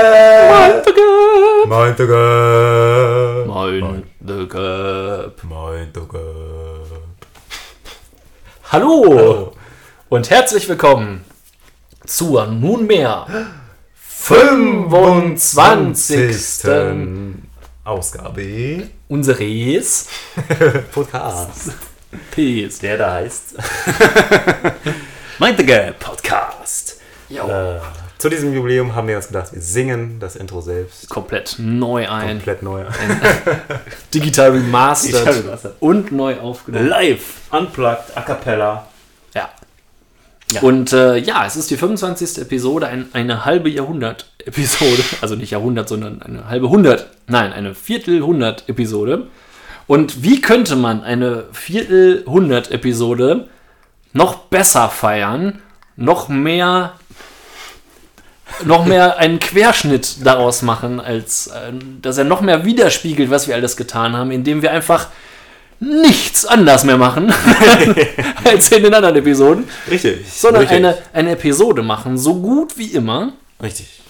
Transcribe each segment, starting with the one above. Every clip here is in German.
Mind the Gap. Mind the Gap. Mind the Gap. Mind the Gap. Hallo und herzlich willkommen zur nunmehr 25. Ausgabe unseres Podcast. Ps. Der da heißt Mind the Gap Podcast. Jo. äh, Zu diesem Jubiläum haben wir uns gedacht, wir singen das Intro selbst. Komplett neu ein, Komplett neu. digital remastered, Digital remastered. und neu aufgenommen. Live, unplugged, a cappella. Ja. Ja. Und äh, ja, es ist die 25. Episode, ein, eine halbe Jahrhundert-Episode. Also nicht Jahrhundert, sondern eine halbe Hundert. Nein, eine Viertelhundert-Episode. Und wie könnte man eine Viertelhundert-Episode noch besser feiern, noch mehr, noch mehr einen Querschnitt daraus machen, als äh, dass er noch mehr widerspiegelt, was wir alles getan haben, indem wir einfach nichts anders mehr machen als in den anderen Episoden, Richtig. sondern Richtig. eine, eine Episode machen, so gut wie immer, Richtig.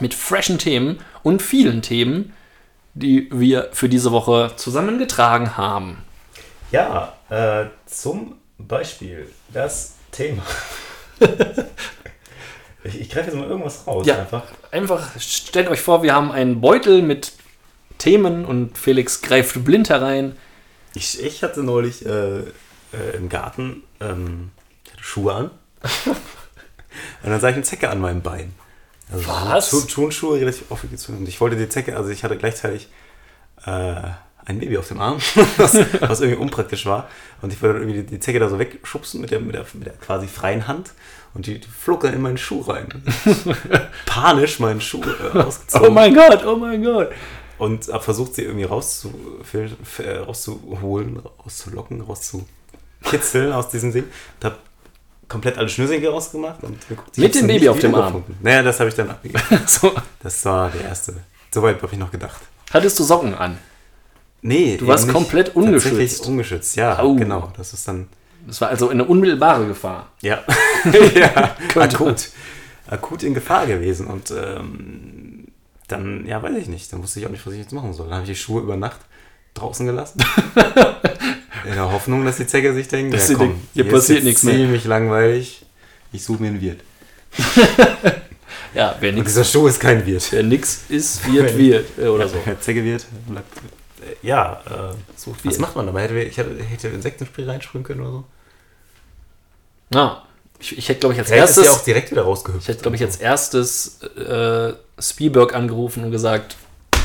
mit freshen Themen und vielen Themen, die wir für diese Woche zusammengetragen haben. Ja, äh, zum Beispiel das Thema. ich ich greife jetzt mal irgendwas raus. Ja. Einfach. Einfach stellt euch vor, wir haben einen Beutel mit Themen und Felix greift blind herein. Ich, ich hatte neulich äh, äh, im Garten ähm, Schuhe an. und dann sah ich eine Zecke an meinem Bein. Also Was? Schu- Turnschuhe relativ aufgezogen. Und ich wollte die Zecke, also ich hatte gleichzeitig äh, ein Baby auf dem Arm, was, was irgendwie unpraktisch war. Und ich wollte irgendwie die, Zecke da so wegschubsen mit der, mit der, mit der quasi freien Hand. Und die, die flog dann in meinen Schuh rein. Panisch meinen Schuh äh, ausgezogen. Oh mein Gott, oh mein Gott. Und habe versucht, sie irgendwie äh, rauszuholen, rauszulocken, rauszukitzeln aus diesem Ding. Und habe komplett alle Schnürsenkel rausgemacht. Und Mit dem Baby auf dem Arm? wiedergefunden. Naja, das habe ich dann abgegeben. So, Das war der erste. Soweit habe ich noch gedacht. hattest du Socken an? Nee, Du warst komplett Tatsächlich ungeschützt. ungeschützt, ja, Au. genau. Das ist dann, Das war also eine unmittelbare Gefahr. ja, ja akut, akut in Gefahr gewesen. Und ähm, dann, ja, weiß ich nicht. Dann wusste ich auch nicht, was ich jetzt machen soll. Dann habe ich die Schuhe über Nacht draußen gelassen. in der Hoffnung, dass die Zecke sich denkt, Dass ja, sie komm, denkt, hier ist passiert nichts mehr. ziemlich langweilig. Ich suche mir einen Wirt. Ja, wer nix, dieser Schuh ist kein Wirt. wer nix ist, wird, wird. äh, Oder so. Wer Zecke wird, bleibt. Ja, äh, Sucht was Wirt. macht man dabei? Hätte, ich hätte, hätte Insektenspray reinsprühen können oder so? Ja, ich, ich hätte, glaube ich, als Vielleicht ist erstes, ja auch direkt wieder rausgehüpft. ich hätte, glaube ich, als erstes äh, Spielberg angerufen und gesagt,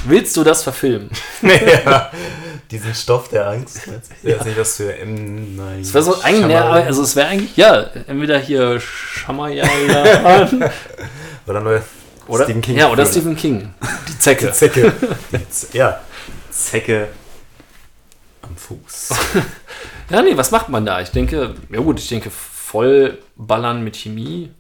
willst du das verfilmen? ja, diesen Stoff der Angst. Ja. Ist nicht was für M. Nein. Es wäre so eigentlich, ja, also es wäre eigentlich, ja, entweder hier Schamayala Oder neue oder, Stephen King. ja, oder. Stephen King. Die Zecke. Die Zecke. Die Z ja. Zecke am Fuß. Ja, nee, was macht man da? Ich denke, ja gut, ich denke, voll ballern mit Chemie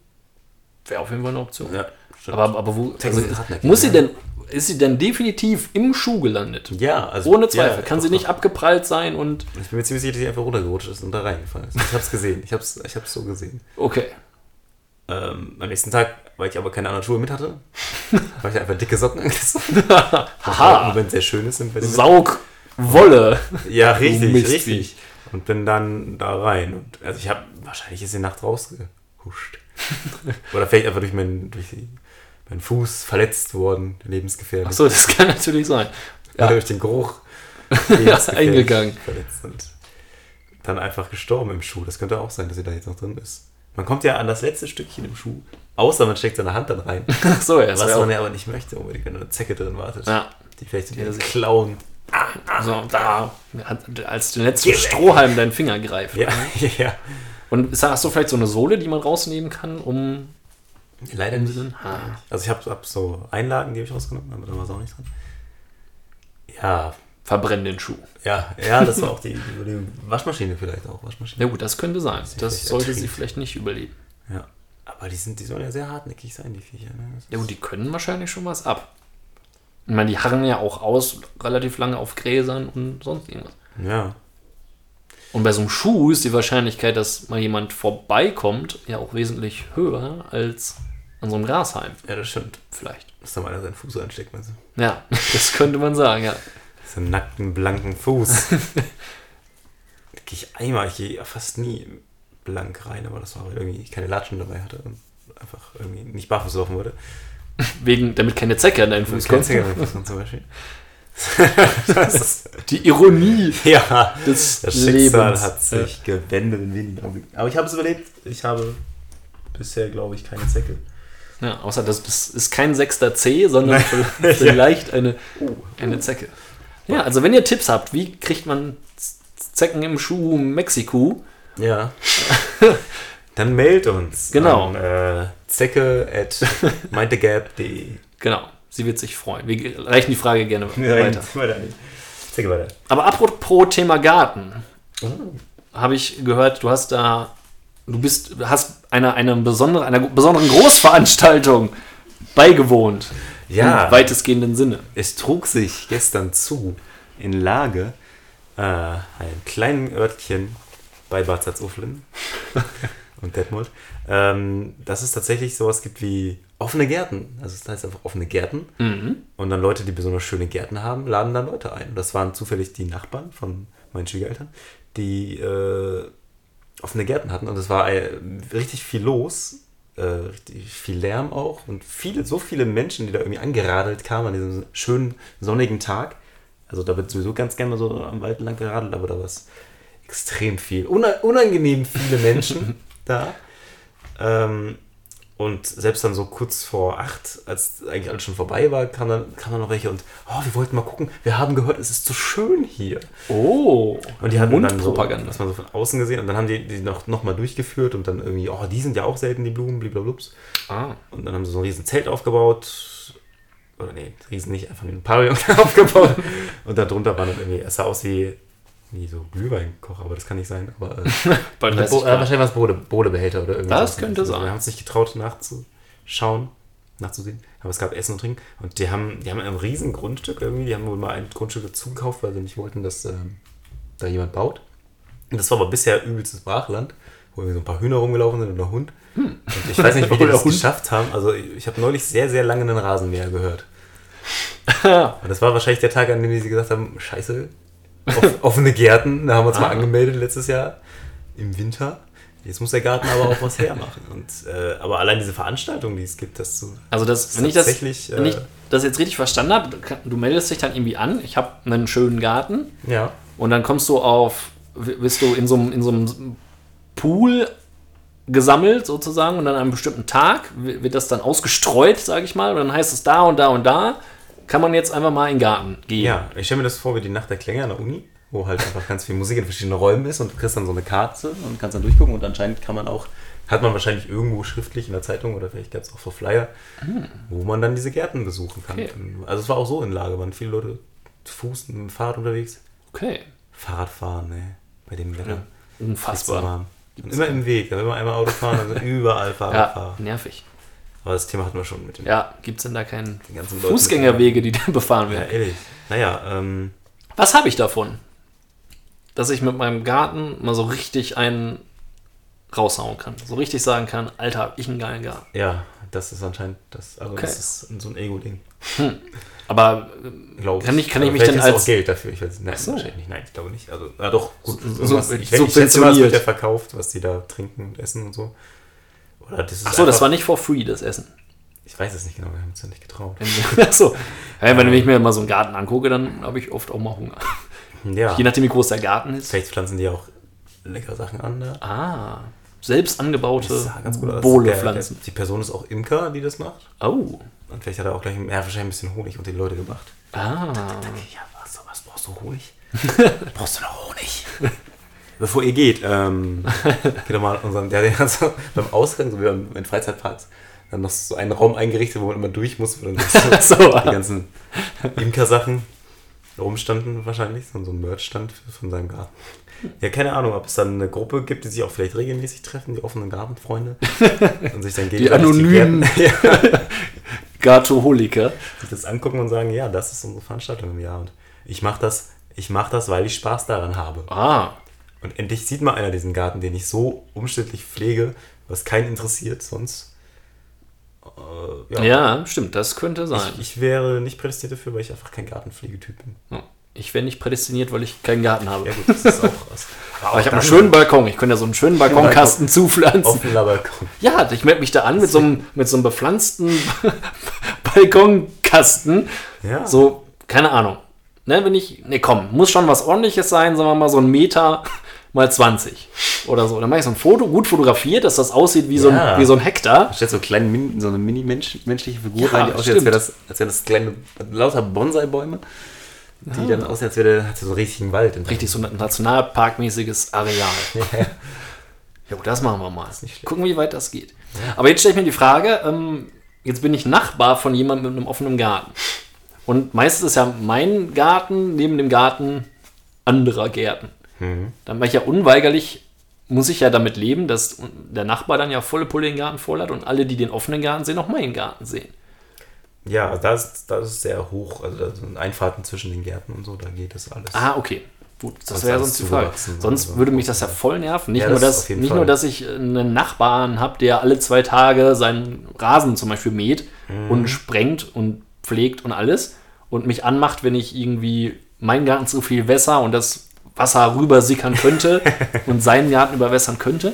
wäre auf jeden Fall eine Option. Ja, stimmt. Aber, aber wo, also, muss sie denn, ist sie denn definitiv im Schuh gelandet? ja, also. Ohne Zweifel. Ja, Kann sie nicht abgeprallt sein und, Ich bin mir ziemlich sicher, dass sie einfach runtergerutscht ist und da reingefallen ist. Ich hab's gesehen. Ich hab's, ich hab's so gesehen. okay. Ähm, am nächsten Tag, weil ich aber keine anderen Schuhe mit hatte, habe ich einfach dicke Socken angezogen. Haha. Im Moment sehr schön ist. Wenn Saug, Wolle. Ja, richtig, Mistvieh. richtig. Und bin dann da rein. Und also ich habe, wahrscheinlich ist die Nacht rausgehuscht. Oder vielleicht einfach durch meinen, durch meinen Fuß verletzt worden, lebensgefährlich. Achso, das kann natürlich sein. Oder Ja. durch den Geruch Eingegangen. Verletzt und dann einfach gestorben im Schuh. Das könnte auch sein, dass sie da jetzt noch drin ist. Man kommt ja an das letzte Stückchen im Schuh, außer man steckt seine Hand dann rein. Achso, ja, das was man ja aber nicht möchte, unbedingt, wenn eine Zecke drin wartet. ja. Die vielleicht in Ja, den das- Klauen. Also, da, als den letzten Strohhalm deinen Finger greift. Ja, ja. Und ist da- hast du vielleicht so eine Sohle, die man rausnehmen kann, um. Leider nicht. Ah. Also ich habe hab so Einlagen, die habe ich rausgenommen, aber da war es auch nicht dran. Ja, Verbrennen den Schuh. ja, ja, das war auch die, die Waschmaschine vielleicht auch. Waschmaschine. Ja, gut, das könnte sein. Das sollte sie vielleicht nicht überleben. Ja. Aber die sind, die sollen ja sehr hartnäckig sein, die Viecher. Ne? Ja, gut, die können wahrscheinlich schon was ab. Ich meine, die harren ja auch aus relativ lange auf Gräsern und sonst irgendwas. ja. Und bei so einem Schuh ist die Wahrscheinlichkeit, dass mal jemand vorbeikommt, ja auch wesentlich höher als an so einem Grashalm. ja, das stimmt. Vielleicht. Dass da mal einer seinen Fuß ansteckt, meinst du? Ja, das könnte man sagen, ja. So einen nackten, blanken Fuß. gehe ich einmal, ich gehe fast nie blank rein, aber das war, irgendwie ich keine Latschen dabei hatte und einfach irgendwie nicht barfuß laufen wollte. Wegen, damit keine Zecke an deinen Fuß Fuß kommt. kommt. zum Beispiel. Die Ironie ja, des das Schicksal Lebens. hat sich gewendet in wenigen Augenblicken. Aber ich habe es überlebt. Ich habe bisher, glaube ich, keine Zecke. Ja, außer das, ist kein sechster C, sondern Nein. vielleicht eine, eine Zecke. Ja, also wenn ihr Tipps habt, wie kriegt man Zecken im Schuh Mexiko? Ja. Dann mailt uns. Genau. An, äh, zecke at mindthegap.de. Genau, sie wird sich freuen. Wir reichen die Frage gerne weiter. weiter nicht. Zecke weiter. Aber apropos Thema Garten, Oh. habe ich gehört, du hast da, du bist, hast einer, einer, besonderen, einer besonderen Großveranstaltung beigewohnt. Ja. Im weitestgehenden Sinne. Es trug sich gestern zu in Lage, äh, einem kleinen Örtchen bei Bad Salzuflen und Detmold, ähm, dass es tatsächlich sowas gibt wie offene Gärten. Also es heißt einfach offene Gärten. Mhm. Und dann Leute, die besonders schöne Gärten haben, laden dann Leute ein. Und das waren zufällig die Nachbarn von meinen Schwiegereltern, die äh, offene Gärten hatten. Und es war äh, richtig viel los, äh, richtig viel Lärm auch. Und viele, so viele Menschen, die da irgendwie angeradelt kamen an diesem schönen sonnigen Tag. Also da wird sowieso ganz gerne mal so am Wald lang geradelt, aber da war es extrem viel. Una unangenehm viele Menschen da. Ähm, und selbst dann so kurz vor acht, als eigentlich alles schon vorbei war, kam dann, kam dann noch welche und oh, wir wollten mal gucken, wir haben gehört, es ist so schön hier. Oh, Und die hatten dann so, das man so von außen gesehen und dann haben die die noch, noch mal durchgeführt und dann irgendwie, oh, die sind ja auch selten, die Blumen, blablablups. ah. Und dann haben sie so ein riesen Zelt aufgebaut. Oder nee, riesen nicht, einfach ein Pavillon aufgebaut. Und darunter waren dann irgendwie, es sah aus wie, wie so Glühweinkocher, aber das kann nicht sein. Aber äh, Bei Bo 30 äh, Grad. wahrscheinlich war es Bode, Bodebehälter oder irgendwas. Das könnte sein. Wir haben uns nicht getraut nachzuschauen, nachzusehen. Aber es gab Essen und Trinken. Und die haben, die haben ein riesen Grundstück irgendwie. Die haben wohl mal ein Grundstück dazu gekauft, weil sie nicht wollten, dass ähm, da jemand baut. Und das war aber bisher übelstes Brachland, wo irgendwie so ein paar Hühner rumgelaufen sind und ein Hund. Und ich weiß nicht, wie die das Hund. geschafft haben. Also ich habe neulich sehr, sehr lange einen Rasenmäher gehört. Und das war wahrscheinlich der Tag, an dem sie gesagt haben, scheiße, offene Gärten, da haben wir uns mal Ah. angemeldet letztes Jahr im Winter. Jetzt muss der Garten aber auch was hermachen. Und, äh, aber allein diese Veranstaltung, die es gibt, das zu. Also das, wenn ich das, tatsächlich, wenn ich äh, das jetzt richtig verstanden habe, du meldest dich dann irgendwie an, ich habe einen schönen Garten Ja. und dann kommst du auf, bist du in so einem, in so einem Pool gesammelt sozusagen und an einem bestimmten Tag wird das dann ausgestreut, sage ich mal, und dann heißt es da und da und da kann man jetzt einfach mal in den Garten gehen. Ja, ich stelle mir das vor wie die Nacht der Klänge an der Uni, wo halt einfach ganz viel Musik in verschiedenen Räumen ist und du kriegst dann so eine Karte und kannst dann durchgucken und anscheinend kann man auch, hat man wahrscheinlich irgendwo schriftlich in der Zeitung oder vielleicht gab es auch so Flyer, wo man dann diese Gärten besuchen kann. Okay. Also es war auch so in Lage, waren viele Leute zu Fuß mit dem Fahrrad unterwegs. Okay. Fahrradfahren, ne? Bei dem Wetter. Ja, Unfassbar. immer im Weg, wenn wir einmal Auto fahren, also überall Fahrradfahrer. Ja, nervig. Aber das Thema hatten wir schon mit dem Ja, gibt es denn da keinen Leuten. Fußgängerwege, die da befahren Ja, werden? ehrlich. Naja, ähm, Was habe ich davon? Dass ich mit meinem Garten mal so richtig einen raushauen kann. So richtig sagen kann, Alter, hab ich einen geilen Garten. ja, das ist anscheinend das, also Okay. das ist so ein Ego-Ding. Aber Glaube Kann ich- kann ich mich denn ist auch als- Geld dafür? Ich weiß Nein, so. wahrscheinlich nicht. Nein, ich glaube nicht. Also, ja doch, gut. So- so- ich, ich schätze mal, es wird ja verkauft, was die da trinken und essen und so. Oder das Achso, das war nicht for free, das Essen. Ich weiß es nicht genau, wir haben uns ja nicht getraut. Achso. Ja, wenn ich mir mal so einen Garten angucke, dann habe ich oft auch mal Hunger. Ja, Je nachdem, wie groß der Garten ist. vielleicht pflanzen die auch leckere Sachen an da. Ah, selbst angebaute Bohle-Pflanzen. Die Person ist auch Imker, die das macht. Oh. Und vielleicht hat er auch gleich ja, wahrscheinlich ein bisschen Honig unter die Leute gemacht. Ah. Ja, was, was brauchst du Honig? brauchst du noch Honig? Bevor ihr geht, ähm, geht mal unseren, der, der hat so beim Ausgang, so wie beim, in Freizeitparks, dann noch so einen Raum eingerichtet, wo man immer durch muss, wo dann so So. die ganzen Imker-Sachen rumstanden wahrscheinlich, so ein Merch-Stand von seinem Garten. Ja, keine Ahnung, ob es dann eine Gruppe gibt, die sich auch vielleicht regelmäßig treffen, die offenen Gartenfreunde und sich dann gegenseitig anonymen. Ja, Gartoholiker. sich das angucken und sagen, ja, das ist unsere Veranstaltung im Jahr und ich mache das, ich mache das, weil ich Spaß daran habe. Ah. Und endlich sieht mal einer diesen Garten, den ich so umständlich pflege, was keinen interessiert sonst. Äh, Ja, stimmt, das könnte sein. Ich, ich wäre nicht prädestiniert dafür, weil ich einfach kein Gartenpflegetyp bin. Ich wäre nicht prädestiniert, weil ich keinen Garten habe. Ja gut, das ist auch was. Aber ich habe einen schönen Balkon. Ich könnte ja so einen schönen Balkonkasten zupflanzen. offener Balkon. Ja, ich melde mich da an mit so einem, mit so einem bepflanzten Balkonkasten. Ja. So, keine Ahnung. Ne, wenn ich, ne, komm, muss schon was ordentliches sein, sagen wir mal so ein Meter mal 20 oder so. Dann mache ich so ein Foto, gut fotografiert, dass das aussieht wie, so, Ja. ein, wie so ein Hektar. Da stellt so, kleine, Min- so eine mini-menschliche Figur Ja, rein, die aussieht, als wäre das, als wären das kleine, lauter Bonsai-Bäume, die dann aussehen, als wäre hat so einen richtigen Wald. Richtig so ein nationalparkmäßiges Areal. Jo, das machen wir mal. Gucken, wie weit das geht. Aber jetzt stelle ich mir die Frage, ähm, jetzt bin ich Nachbar von jemandem mit einem offenen Garten. Und meistens ist ja mein Garten neben dem Garten anderer Gärten. Mhm. Dann war ich ja unweigerlich, muss ich ja damit leben, dass der Nachbar dann ja volle Pulle den Garten voll hat und alle, die den offenen Garten sehen, auch meinen Garten sehen. Ja, also da ist, da ist sehr hoch. Also da sind Einfahrten zwischen den Gärten und so, da geht das alles. Ah, okay. Gut, das wäre sonst die Frage. Sonst oder so. würde mich das ja voll nerven. Nicht, Ja, nur, das jeden nicht Fall. nur, dass ich einen Nachbarn habe, der alle zwei Tage seinen Rasen zum Beispiel mäht Mhm. und sprengt und pflegt und alles und mich anmacht, wenn ich irgendwie meinen Garten zu viel wässer und das Wasser rübersickern könnte und seinen Garten überwässern könnte,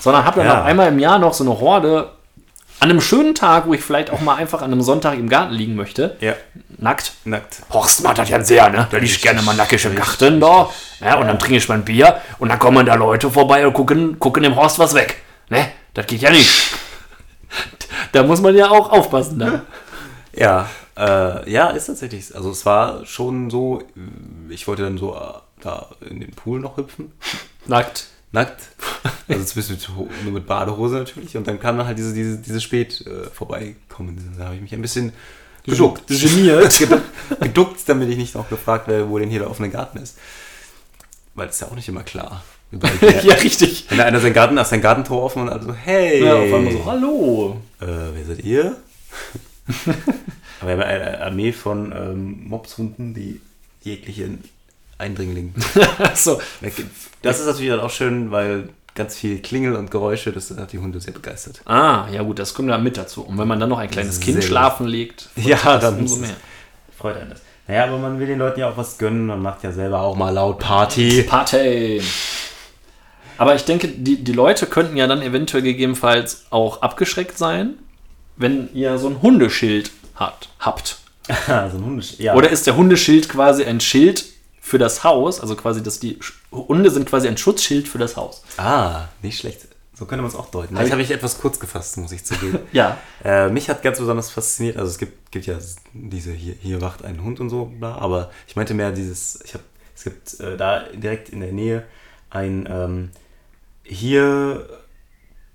sondern habe dann Ja. auch einmal im Jahr noch so eine Horde an einem schönen Tag, wo ich vielleicht auch mal einfach an einem Sonntag im Garten liegen möchte, Ja, nackt, nackt. Horst macht das ja sehr, ne? Da liegt gerne mal nackig im Garten da. Ja, und dann trinke ich mein Bier und dann kommen da Leute vorbei und gucken, gucken dem Horst was weg. Ne? Das geht ja nicht. Da muss man ja auch aufpassen dann. Ja, äh, ja, ist tatsächlich. Also es war schon so, ich wollte dann so äh, da in den Pool noch hüpfen. Nackt. Nackt. Also zumindest mit, nur mit Badehose natürlich. Und dann kam dann halt diese, diese, diese Spät äh, vorbeikommen. Da habe ich mich ein bisschen geduckt. Geniert. geduckt, damit ich nicht noch gefragt werde, wo denn hier der offene Garten ist. Weil das ist ja auch nicht immer klar. Ja, richtig. Wenn da einer sein Garten, hast sein Gartentor offen und also, hey. Ja, auf einmal so, hallo. Äh, wer seid ihr? Aber wir haben eine Armee von ähm, Mobshunden, die jeglichen Eindringling so. Das ist natürlich dann auch schön, weil ganz viel Klingel und Geräusche, das hat die Hunde sehr begeistert. Ah, ja gut, das kommt ja mit dazu. Und wenn man dann noch ein kleines Kind Sehr schlafen legt, Ja, dann umso mehr. Freut einen das. Naja, aber man will den Leuten ja auch was gönnen, man macht ja selber auch mal laut Party. Party. Aber ich denke, die, die Leute könnten ja dann eventuell gegebenenfalls auch abgeschreckt sein, wenn ihr so ein Hundeschild habt. habt. so ein Hundesch ja. Oder ist der Hundeschild quasi ein Schild für das Haus? Also quasi, dass die Hunde sind quasi ein Schutzschild für das Haus. Ah, nicht schlecht. So könnte man es auch deuten. Das habe ich etwas kurz gefasst, muss ich zugeben. Ja. Äh, mich hat ganz besonders fasziniert, also es gibt, gibt ja diese hier, hier wacht ein Hund und so, bla, aber ich meinte mehr dieses, ich habe, es gibt äh, da direkt in der Nähe ein ähm, hier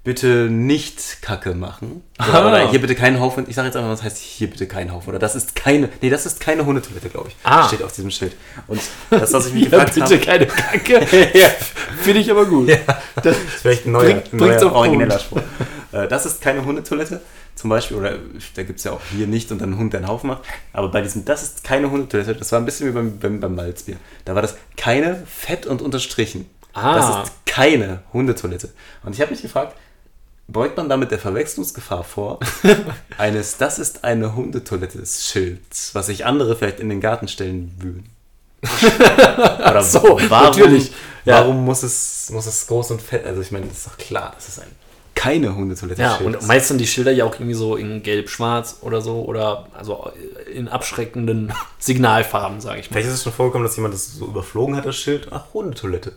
bitte nicht Kacke machen. Oder, Ah. oder hier bitte keinen Haufen. Ich sage jetzt einfach, was heißt hier bitte keinen Haufen. Oder das ist keine, nee, das ist keine Hundetoilette, glaube ich. Ah. Steht auf diesem Schild. Und das, was ich mich Ja, gefragt bitte habe, keine Kacke. Finde ich aber gut. das ist vielleicht ein neuer, Bringt- ein neuer origineller. Spruch. Äh, das ist keine Hundetoilette, zum Beispiel, oder da gibt es ja auch hier nicht und dann ein Hund, der einen Haufen macht. Aber bei diesem, das ist keine Hundetoilette, das war ein bisschen wie beim, beim, beim Malzbier. Da war das keine fett und unterstrichen. Ah. Das ist keine Hundetoilette. Und ich habe mich gefragt, beugt man damit der Verwechslungsgefahr vor, eines, das ist eine Hundetoilette des Schilds, was sich andere vielleicht in den Garten stellen würden? Oder So, warum, natürlich. Ja. Warum muss es, muss es groß und fett? Also ich meine, das ist doch klar, das ist ein, keine Hundetoilette. Ja, und meist sind die Schilder ja auch irgendwie so in gelb-schwarz oder so oder also in abschreckenden Signalfarben, sage ich mal. Vielleicht ist es schon vorgekommen, dass jemand das so überflogen hat, das Schild. Ach, Hundetoilette.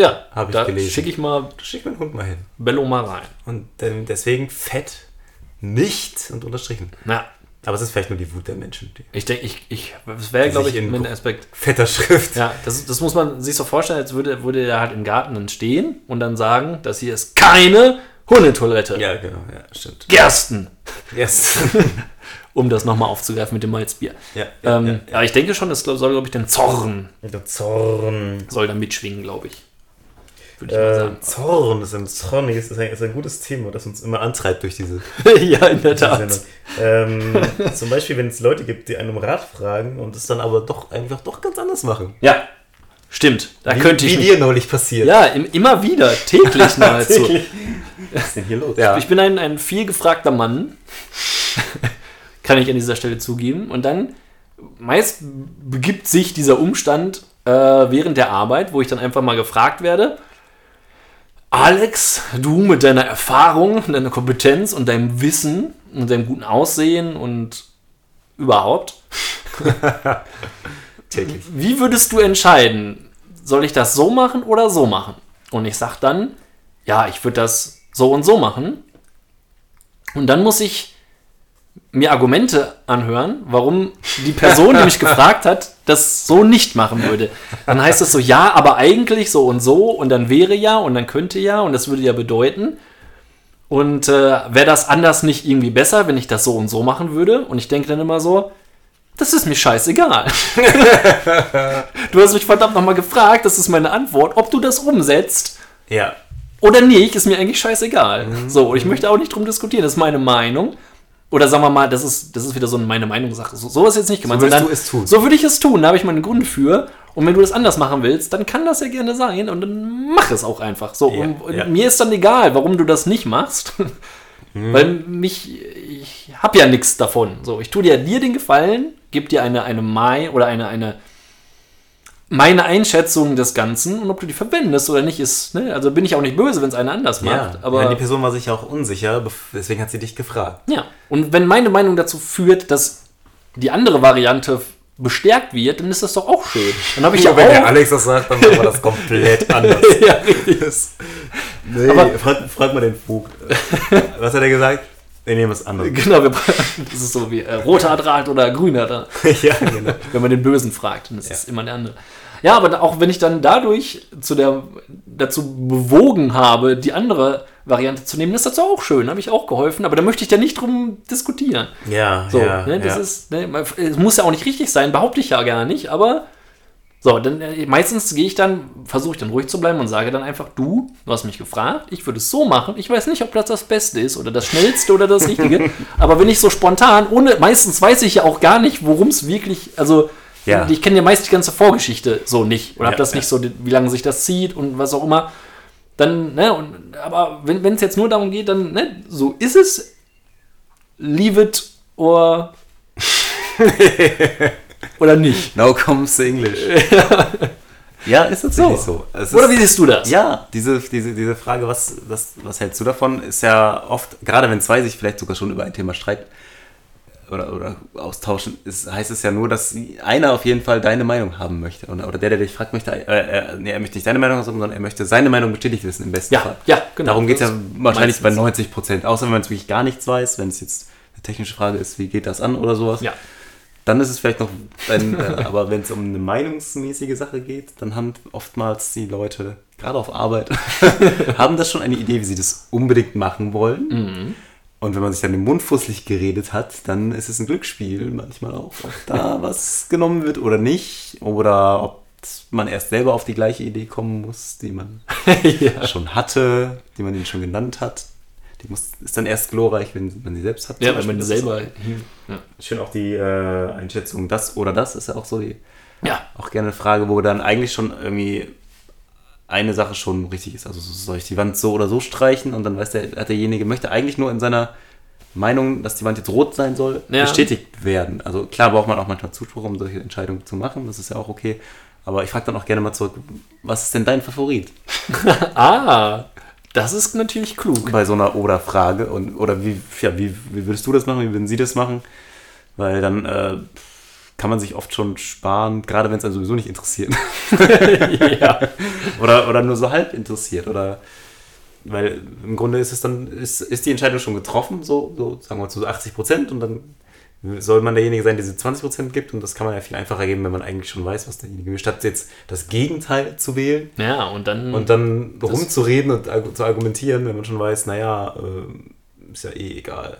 Ja, Hab ich da gelesen. schicke ich mal Da schickt mein Hund mal hin. Bello mal rein. Und ähm, deswegen fett nicht und unterstrichen. Ja, Aber es ist vielleicht nur die Wut der Menschen. Ich denke, ich, ich, das wäre, glaube ich, in- ein Aspekt. fetter Schrift. Ja, das, das muss man sich so vorstellen, als würde, würde der halt im Garten dann stehen und dann sagen, das hier ist keine Hundetoilette. Ja, genau, ja, stimmt. Gersten! Yes. Um das nochmal aufzugreifen mit dem Malzbier. ja, ja, Ähm, ja, ja, ja. ich denke schon, das soll, glaube ich, den Zorn Der Zorn. soll da mitschwingen, glaube ich. Würde ich mal Äh, sagen. Zorn ist ein Zornig, ist ein, ist ein gutes Thema, das uns immer antreibt durch diese ja, in der Tat. Ähm, zum Beispiel, wenn es Leute gibt, die einen um Rat fragen und es dann aber doch einfach doch ganz anders machen. Ja, Stimmt, da wie, könnte ich. Wie dir neulich passiert. ja, im, immer wieder, täglich nahezu. Was ist denn hier los? Ja. Ich bin ein, ein viel gefragter Mann. Kann ich an dieser Stelle zugeben. Und dann meist begibt sich dieser Umstand äh, während der Arbeit, wo ich dann einfach mal gefragt werde. Alex, du mit deiner Erfahrung, deiner Kompetenz und deinem Wissen und deinem guten Aussehen und überhaupt, täglich. wie würdest du entscheiden? Soll ich das so machen oder so machen? Und ich sag dann, ja, ich würde das so und so machen. Und dann muss ich mir Argumente anhören, warum die Person, die mich gefragt hat, das so nicht machen würde. Dann heißt es so, ja, aber eigentlich so und so und dann wäre ja und dann könnte ja und das würde ja bedeuten. Und äh, wäre das anders nicht irgendwie besser, wenn ich das so und so machen würde? Und ich denke dann immer so, das ist mir scheißegal. du hast mich verdammt nochmal gefragt, das ist meine Antwort, ob du das umsetzt Ja. oder nicht, ist mir eigentlich scheißegal. So, und ich möchte auch nicht drum diskutieren, das ist meine Meinung. Oder sagen wir mal, das ist, das ist wieder so eine meine Meinung-Sache. So, so ist jetzt nicht gemeint. würdest sondern du es tun. So würde ich es tun, da habe ich meine Gründe für. Und wenn du das anders machen willst, dann kann das ja gerne sein und dann mach es auch einfach. So, Ja, und, und ja. mir ist dann egal, warum du das nicht machst. Mhm. Weil mich, ich habe ja nichts davon. So, ich tue dir dir den Gefallen, gebe dir eine, eine Mai oder eine, eine meine Einschätzung des Ganzen und ob du die verwendest oder nicht ist, ne? also bin ich auch nicht böse, wenn es einer anders Ja, macht, aber ja, die Person war sich auch unsicher, deswegen hat sie dich gefragt. ja. Und wenn meine Meinung dazu führt, dass die andere Variante bestärkt wird, dann ist das doch auch schön. Dann habe ich ja Nur wenn der auch. Alex das sagt, dann wir das komplett anders. ja, richtig. nee, Aber- frag, frag mal den Vogt. Was hat er gesagt? Wir nehmen was anderes. Genau, wir, das ist so wie äh, roter Draht oder grüner Draht. ja, genau. wenn man den Bösen fragt. Und das Ja. ist immer der andere. Ja, aber auch wenn ich dann dadurch zu der, dazu bewogen habe, die andere Variante zu nehmen, ist das auch schön, habe ich auch geholfen, aber da möchte ich da nicht drum diskutieren. Ja, So, ja, ne, das ja. ist, ne, es muss ja auch nicht richtig sein, behaupte ich ja gar nicht, aber so, dann äh, meistens gehe ich dann, versuche ich dann ruhig zu bleiben und sage dann einfach, du, du hast mich gefragt, ich würde es so machen, ich weiß nicht, ob das das Beste ist oder das Schnellste oder das Richtige, aber wenn ich so spontan, ohne, meistens weiß ich ja auch gar nicht, worum es wirklich, also Ja. ich kenne ja meist die ganze Vorgeschichte so nicht oder Ja, habe das ja. nicht so, wie lange sich das zieht und was auch immer. Dann, ne, und, aber wenn es jetzt nur darum geht, dann, ne, so ist es, leave it or oder nicht. Now comes the English. ja, ist tatsächlich so. Es Oder ist- wie siehst du das? Ja, diese, diese, diese Frage, was, was, was hältst du davon, ist ja oft, gerade wenn zwei sich vielleicht sogar schon über ein Thema streiten oder, oder austauschen, ist, heißt es ja nur, dass einer auf jeden Fall deine Meinung haben möchte. Oder, oder der, der dich fragt, möchte, äh, äh, nee, er möchte nicht deine Meinung haben, sondern er möchte seine Meinung bestätigt wissen, im besten Ja, Fall. ja, genau. Darum geht es ja Das wahrscheinlich bei meistens. 90 Prozent. Außer wenn man wirklich gar nichts weiß, wenn es jetzt eine technische Frage ist, wie geht das an oder sowas. Ja. Dann ist es vielleicht noch, ein, äh, aber wenn es um eine meinungsmäßige Sache geht, dann haben oftmals die Leute, gerade auf Arbeit, haben das schon eine Idee, wie sie das unbedingt machen wollen. Mhm. Und wenn man sich dann den Mund fusselig geredet hat, dann ist es ein Glücksspiel manchmal auch, ob da was genommen wird oder nicht. Oder ob man erst selber auf die gleiche Idee kommen muss, die man ja. schon hatte, die man ihnen schon genannt hat. Die muss, ist dann erst glorreich, wenn man sie selbst hat. ja, wenn man selber. Ja. Schön auch die äh, Einschätzung, das oder das ist ja auch so die, ja. auch gerne eine Frage, wo dann eigentlich schon irgendwie eine Sache schon richtig ist. Also soll ich die Wand so oder so streichen und dann weiß der, hat derjenige, möchte eigentlich nur in seiner Meinung, dass die Wand jetzt rot sein soll, Ja. bestätigt werden. Also klar braucht man auch manchmal Zuspruch, um solche Entscheidungen zu machen, das ist ja auch okay. Aber ich frage dann auch gerne mal zurück, was ist denn dein Favorit Ah, das ist natürlich klug. bei so einer Oder-Frage? Und, oder wie, ja, wie, wie würdest du das machen, wie würden sie das machen? Weil dann äh, kann man sich oft schon sparen, gerade wenn es einen sowieso nicht interessiert. ja. Oder, oder nur so halb interessiert. Oder weil im Grunde ist es dann, ist, ist die Entscheidung schon getroffen, so, so sagen wir zu 80 Prozent und dann soll man derjenige sein, der diese 20 Prozent gibt und das kann man ja viel einfacher geben, wenn man eigentlich schon weiß, was derjenige will, statt jetzt das Gegenteil zu wählen ja, und dann. und dann rumzureden und zu argumentieren, wenn man schon weiß, naja, äh, ist ja eh egal.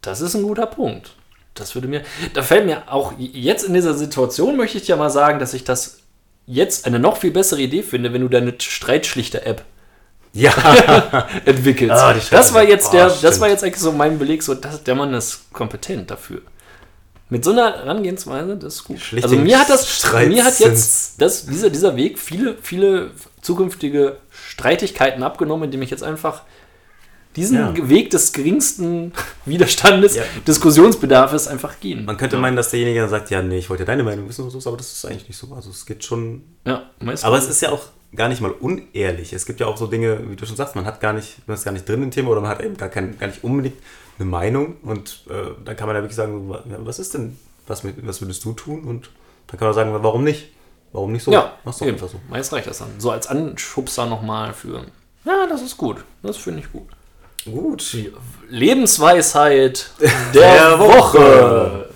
Das ist ein guter Punkt. Das würde mir. Da fällt mir auch jetzt in dieser Situation, möchte ich ja mal sagen, dass ich das jetzt eine noch viel bessere Idee finde, wenn du deine Streitschlichter-App Ja, entwickelst. Ah, das war jetzt Oh, der, das stimmt. war jetzt eigentlich so mein Beleg, so dass der Mann ist kompetent dafür. Mit so einer Herangehensweise, das ist gut. Schlicht also mir hat das, Streit mir hat jetzt das, dieser, dieser Weg viele, viele zukünftige Streitigkeiten abgenommen, indem ich jetzt einfach diesen Ja. Weg des geringsten Widerstandes, Ja. Diskussionsbedarfes einfach gehen. Man könnte ja. meinen, dass derjenige dann sagt, ja, nee, ich wollte ja deine Meinung wissen oder so, aber das ist eigentlich nicht so. Also es geht schon. Ja, meist Aber es ist ja auch gar nicht mal unehrlich. Es gibt ja auch so Dinge, wie du schon sagst, man hat gar nicht, man ist gar nicht drin im Thema oder man hat eben gar, kein, gar nicht unbedingt eine Meinung und äh, dann kann man ja wirklich sagen, was ist denn, was, was würdest du tun? Und dann kann man sagen, warum nicht? Warum nicht so? Ja, Mach's doch eben. einfach so. Meist reicht das dann. So als Anschubser nochmal für. Ja, das ist gut. Das finde ich gut. Gut. Die Lebensweisheit der, Der Woche. Woche.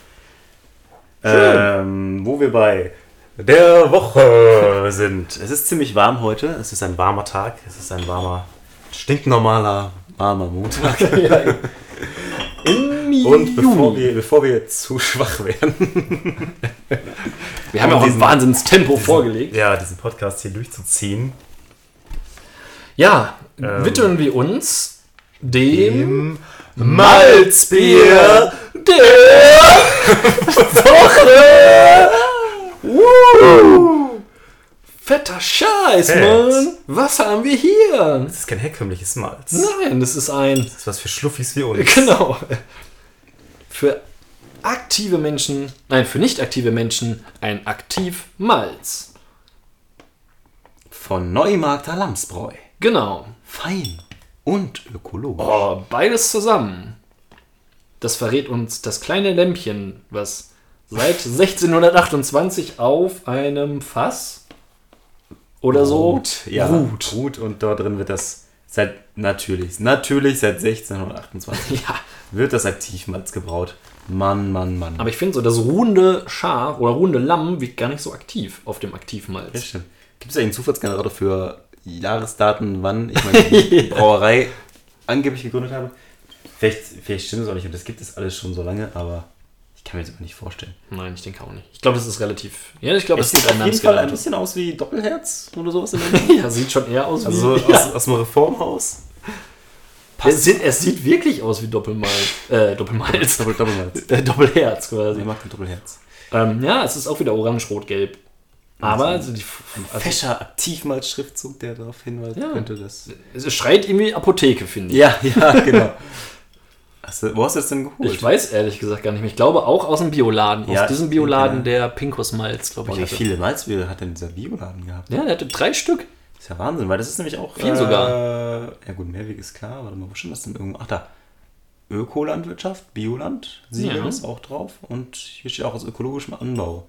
Ähm, wo wir bei der Woche sind. Es ist ziemlich warm heute. Es ist ein warmer Tag. Es ist ein warmer, stinknormaler, warmer Montag. Im Und bevor wir, bevor wir zu schwach werden, Wir haben ja auch ein diesen- Wahnsinnstempo vorgelegt. ja, diesen Podcast hier durchzuziehen, Ja, Ähm, widmen wir uns dem im Malzbier der Woche. Fetter Scheiß, Fett. Mann. Was haben wir hier? Das ist kein herkömmliches Malz. Nein, das ist ein Das ist was für Schluffis wie uns. Genau. Für aktive Menschen, nein, für nicht aktive Menschen ein Aktivmalz. Von Neumarkter Lamsbräu. Genau. Fein und ökologisch. Oh, beides zusammen. Das verrät uns das kleine Lämpchen, was seit 1628 auf einem Fass oder so Ruht, ja. ruht. Ruht und dort drin wird das seit natürlich, natürlich seit 1628 Ja, wird das Aktivmalz gebraut. Mann, Mann, Mann. aber ich finde so, das ruhende Schaf oder ruhende Lamm wirkt gar nicht so aktiv auf dem Aktivmalz. Ja, stimmt. Gibt es eigentlich einen Zufallsgenerator für Jahresdaten, wann ich meine die Brauerei angeblich gegründet habe? Vielleicht, vielleicht stimmt es auch nicht und das gibt es alles schon so lange, aber kann mir das immer nicht vorstellen. Nein, ich denke auch nicht. Ich glaube, das ist relativ. Ja, ich glaube, Es sieht auf jeden Fall ein bisschen aus wie Doppelherz oder sowas in der Ja, sieht schon eher aus wie. Also so ja. aus, aus einem Reformhaus. es, sieht, es sieht wirklich aus wie Doppelmalz. Äh, Doppelmalz. Doppel, Doppelmalz. Äh, Doppelherz quasi. Ich mag kein Doppelherz. Ähm, ja, es ist auch wieder orange-rot-gelb. Aber also die, also, Fescher Aktivmalz-Schriftzug, der darauf hinweisen Ja. könnte, dass. es schreit irgendwie Apotheke, finde ich. Ja, ja, genau. Hast du, wo hast du das denn geholt? Ich weiß ehrlich gesagt gar nicht mehr. Ich glaube auch aus dem Bioladen. Ja, aus diesem Bioladen, denke, der Pinkus Malz, glaube ich. Boah, wie viele Malzbiere hat denn dieser Bioladen gehabt? Ja, der hatte drei Stück. Das ist ja Wahnsinn, weil das ist nämlich auch. Viel sogar. Ja, gut, Mehrweg ist klar. Warte mal, wo stimmt das denn irgendwo? Ach, da. Ökolandwirtschaft, Bioland, Siegel Ja. ist auch drauf. Und hier steht auch aus ökologischem Anbau.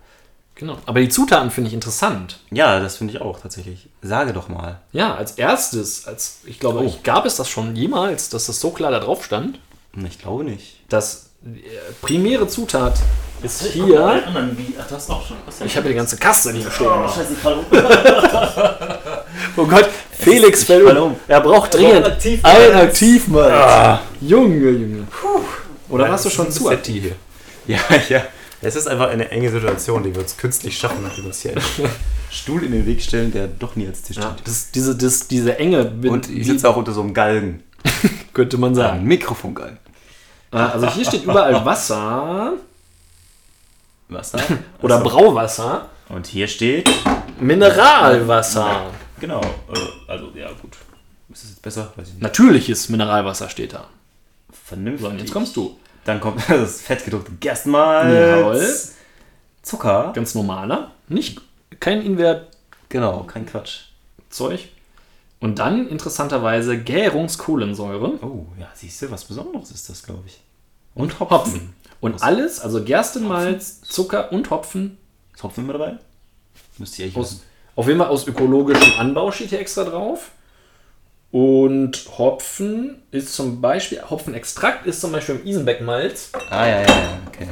Genau. Aber die Zutaten finde ich interessant. Ja, das finde ich auch tatsächlich. Sage doch mal. Ja, als erstes, als ich glaube, Oh. ich, gab es das schon jemals, dass das so klar da drauf stand. Ich glaube nicht. Das äh, primäre Zutat ist hier. Ach, du hast auch schon. Ich habe die ganze Kaste hier stehen. noch. Scheiße, ich fall um. Oh Gott, Felix ich fällt um. um. Er braucht dringend Aktivmalz. ein Aktivmalz. Ah. Junge, Junge. Oder Nein, warst du das schon zu ein aktiv? Ja, ja. Es ist einfach eine enge Situation, die wir uns künstlich schaffen, nachdem wir uns hier einen Stuhl in den Weg stellen, der doch nie als Tisch Ja, steht. das, diese, das, diese Enge, Und ich sitze auch unter so einem Galgen. könnte man Ein sagen. Mikrofongalgen. Ah, Also hier steht überall Wasser Wasser. oder Achso. Brauwasser, Und hier steht. Mineralwasser. Genau. äh, Also, ja, gut. Ist das jetzt besser? Natürliches Mineralwasser steht da. Vernünftig. So, jetzt kommst du. Dann kommt das fettgedruckte Gerstenmalz. Jawohl. Zucker. Ganz normaler. Nicht, kein Invertzeug. Genau, kein Quatsch. Und dann interessanterweise Gärungskohlensäure Oh, ja, siehst du, was Besonderes ist das, glaube ich. Und Hopfen. Und alles, also Gerstenmalz, Zucker und Hopfen, Ist Hopfen immer dabei? Müsste ich eigentlich aus, auf jeden Fall aus ökologischem Anbau steht hier extra drauf. Und Hopfen ist zum Beispiel, Hopfenextrakt ist zum Beispiel im Isenbeck-Malz. Ah, ja, ja, ja, okay.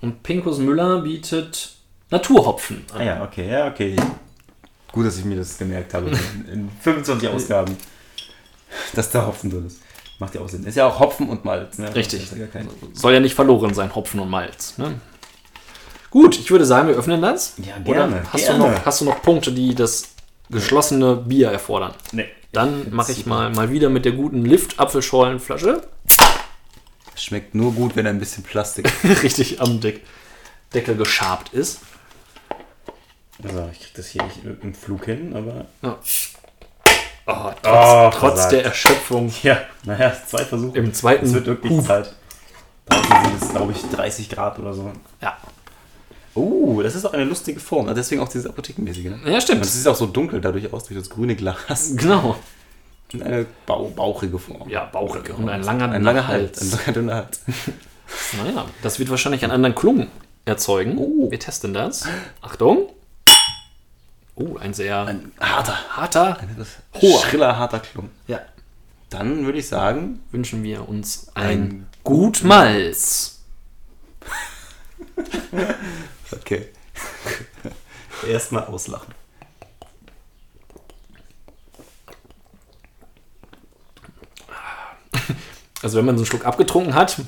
Und Pinkus Müller bietet Naturhopfen Ah, ja, okay, ja, okay. Gut, dass ich mir das gemerkt habe in, in 25 Ausgaben, dass da Hopfen drin ist. Macht ja auch Sinn. Ist ja auch Hopfen und Malz, ne? Richtig. Ja Soll ja nicht verloren sein, Hopfen und Malz. Ne? Gut, ich würde sagen, wir öffnen das. Ja, Oder gerne, hast, gerne. Du noch, hast du noch Punkte, die das geschlossene Bier erfordern? Nee. Dann mache ich mal, mal wieder mit der guten Lift-Apfelschorlenflasche. Schmeckt nur gut, wenn ein bisschen Plastik. Richtig am Deck. Deckel geschabt ist. Also, ich krieg das hier nicht im Flug hin, aber. Ja. Oh, trotz Oh, trotz der Erschöpfung Ja, naja, zwei Versuche. im zweiten Es wird wirklich Hub. Zeit. Draußen sind es, glaube ich, 30 Grad oder so. Ja. Oh, das ist auch eine lustige Form. Also Deswegen auch dieses Apothekenmäßige. Ne? ja, Und stimmt. es ist auch so dunkel dadurch aus, durch das grüne Glas. Genau. Und eine bau bauchige Form. Ja, bauchig. Und ein langer, Ein langer Hals. Ein langer dünner Hals. Naja, das wird wahrscheinlich einen anderen Klungen erzeugen. Oh. Wir testen das. Achtung. Oh, ein sehr Ein harter. harter. Ein Hoher. schriller, harter Klump. Ja. Dann würde ich sagen, Wünschen wir uns Ein ein Gut Malz. okay. Erstmal auslachen. Also wenn man so einen Schluck abgetrunken hat,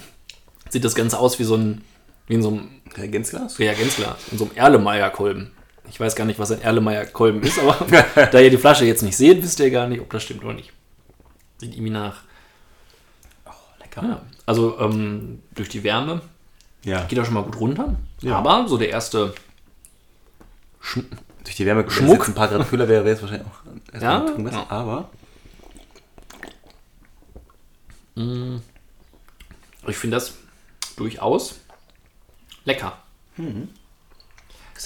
sieht das Ganze aus wie so ein, wie in so einem Reagenzglas? Reagenzglas, in so einem Erlemeyer-Kolben. Ich weiß gar nicht, was ein Erlemeyer-Kolben ist, aber da ihr die Flasche jetzt nicht seht, wisst ihr gar nicht, ob das stimmt oder nicht. Sieht irgendwie nach. Oh, lecker. Ja, also ähm, durch die Wärme Ja. geht er schon mal gut runter. Ja. Aber so der erste Sch Durch die Wärme, Schmuck. jetzt ein paar Grad kühler wäre, es wahrscheinlich auch erstmal Ja, besser. ja. Aber Ich finde das durchaus lecker.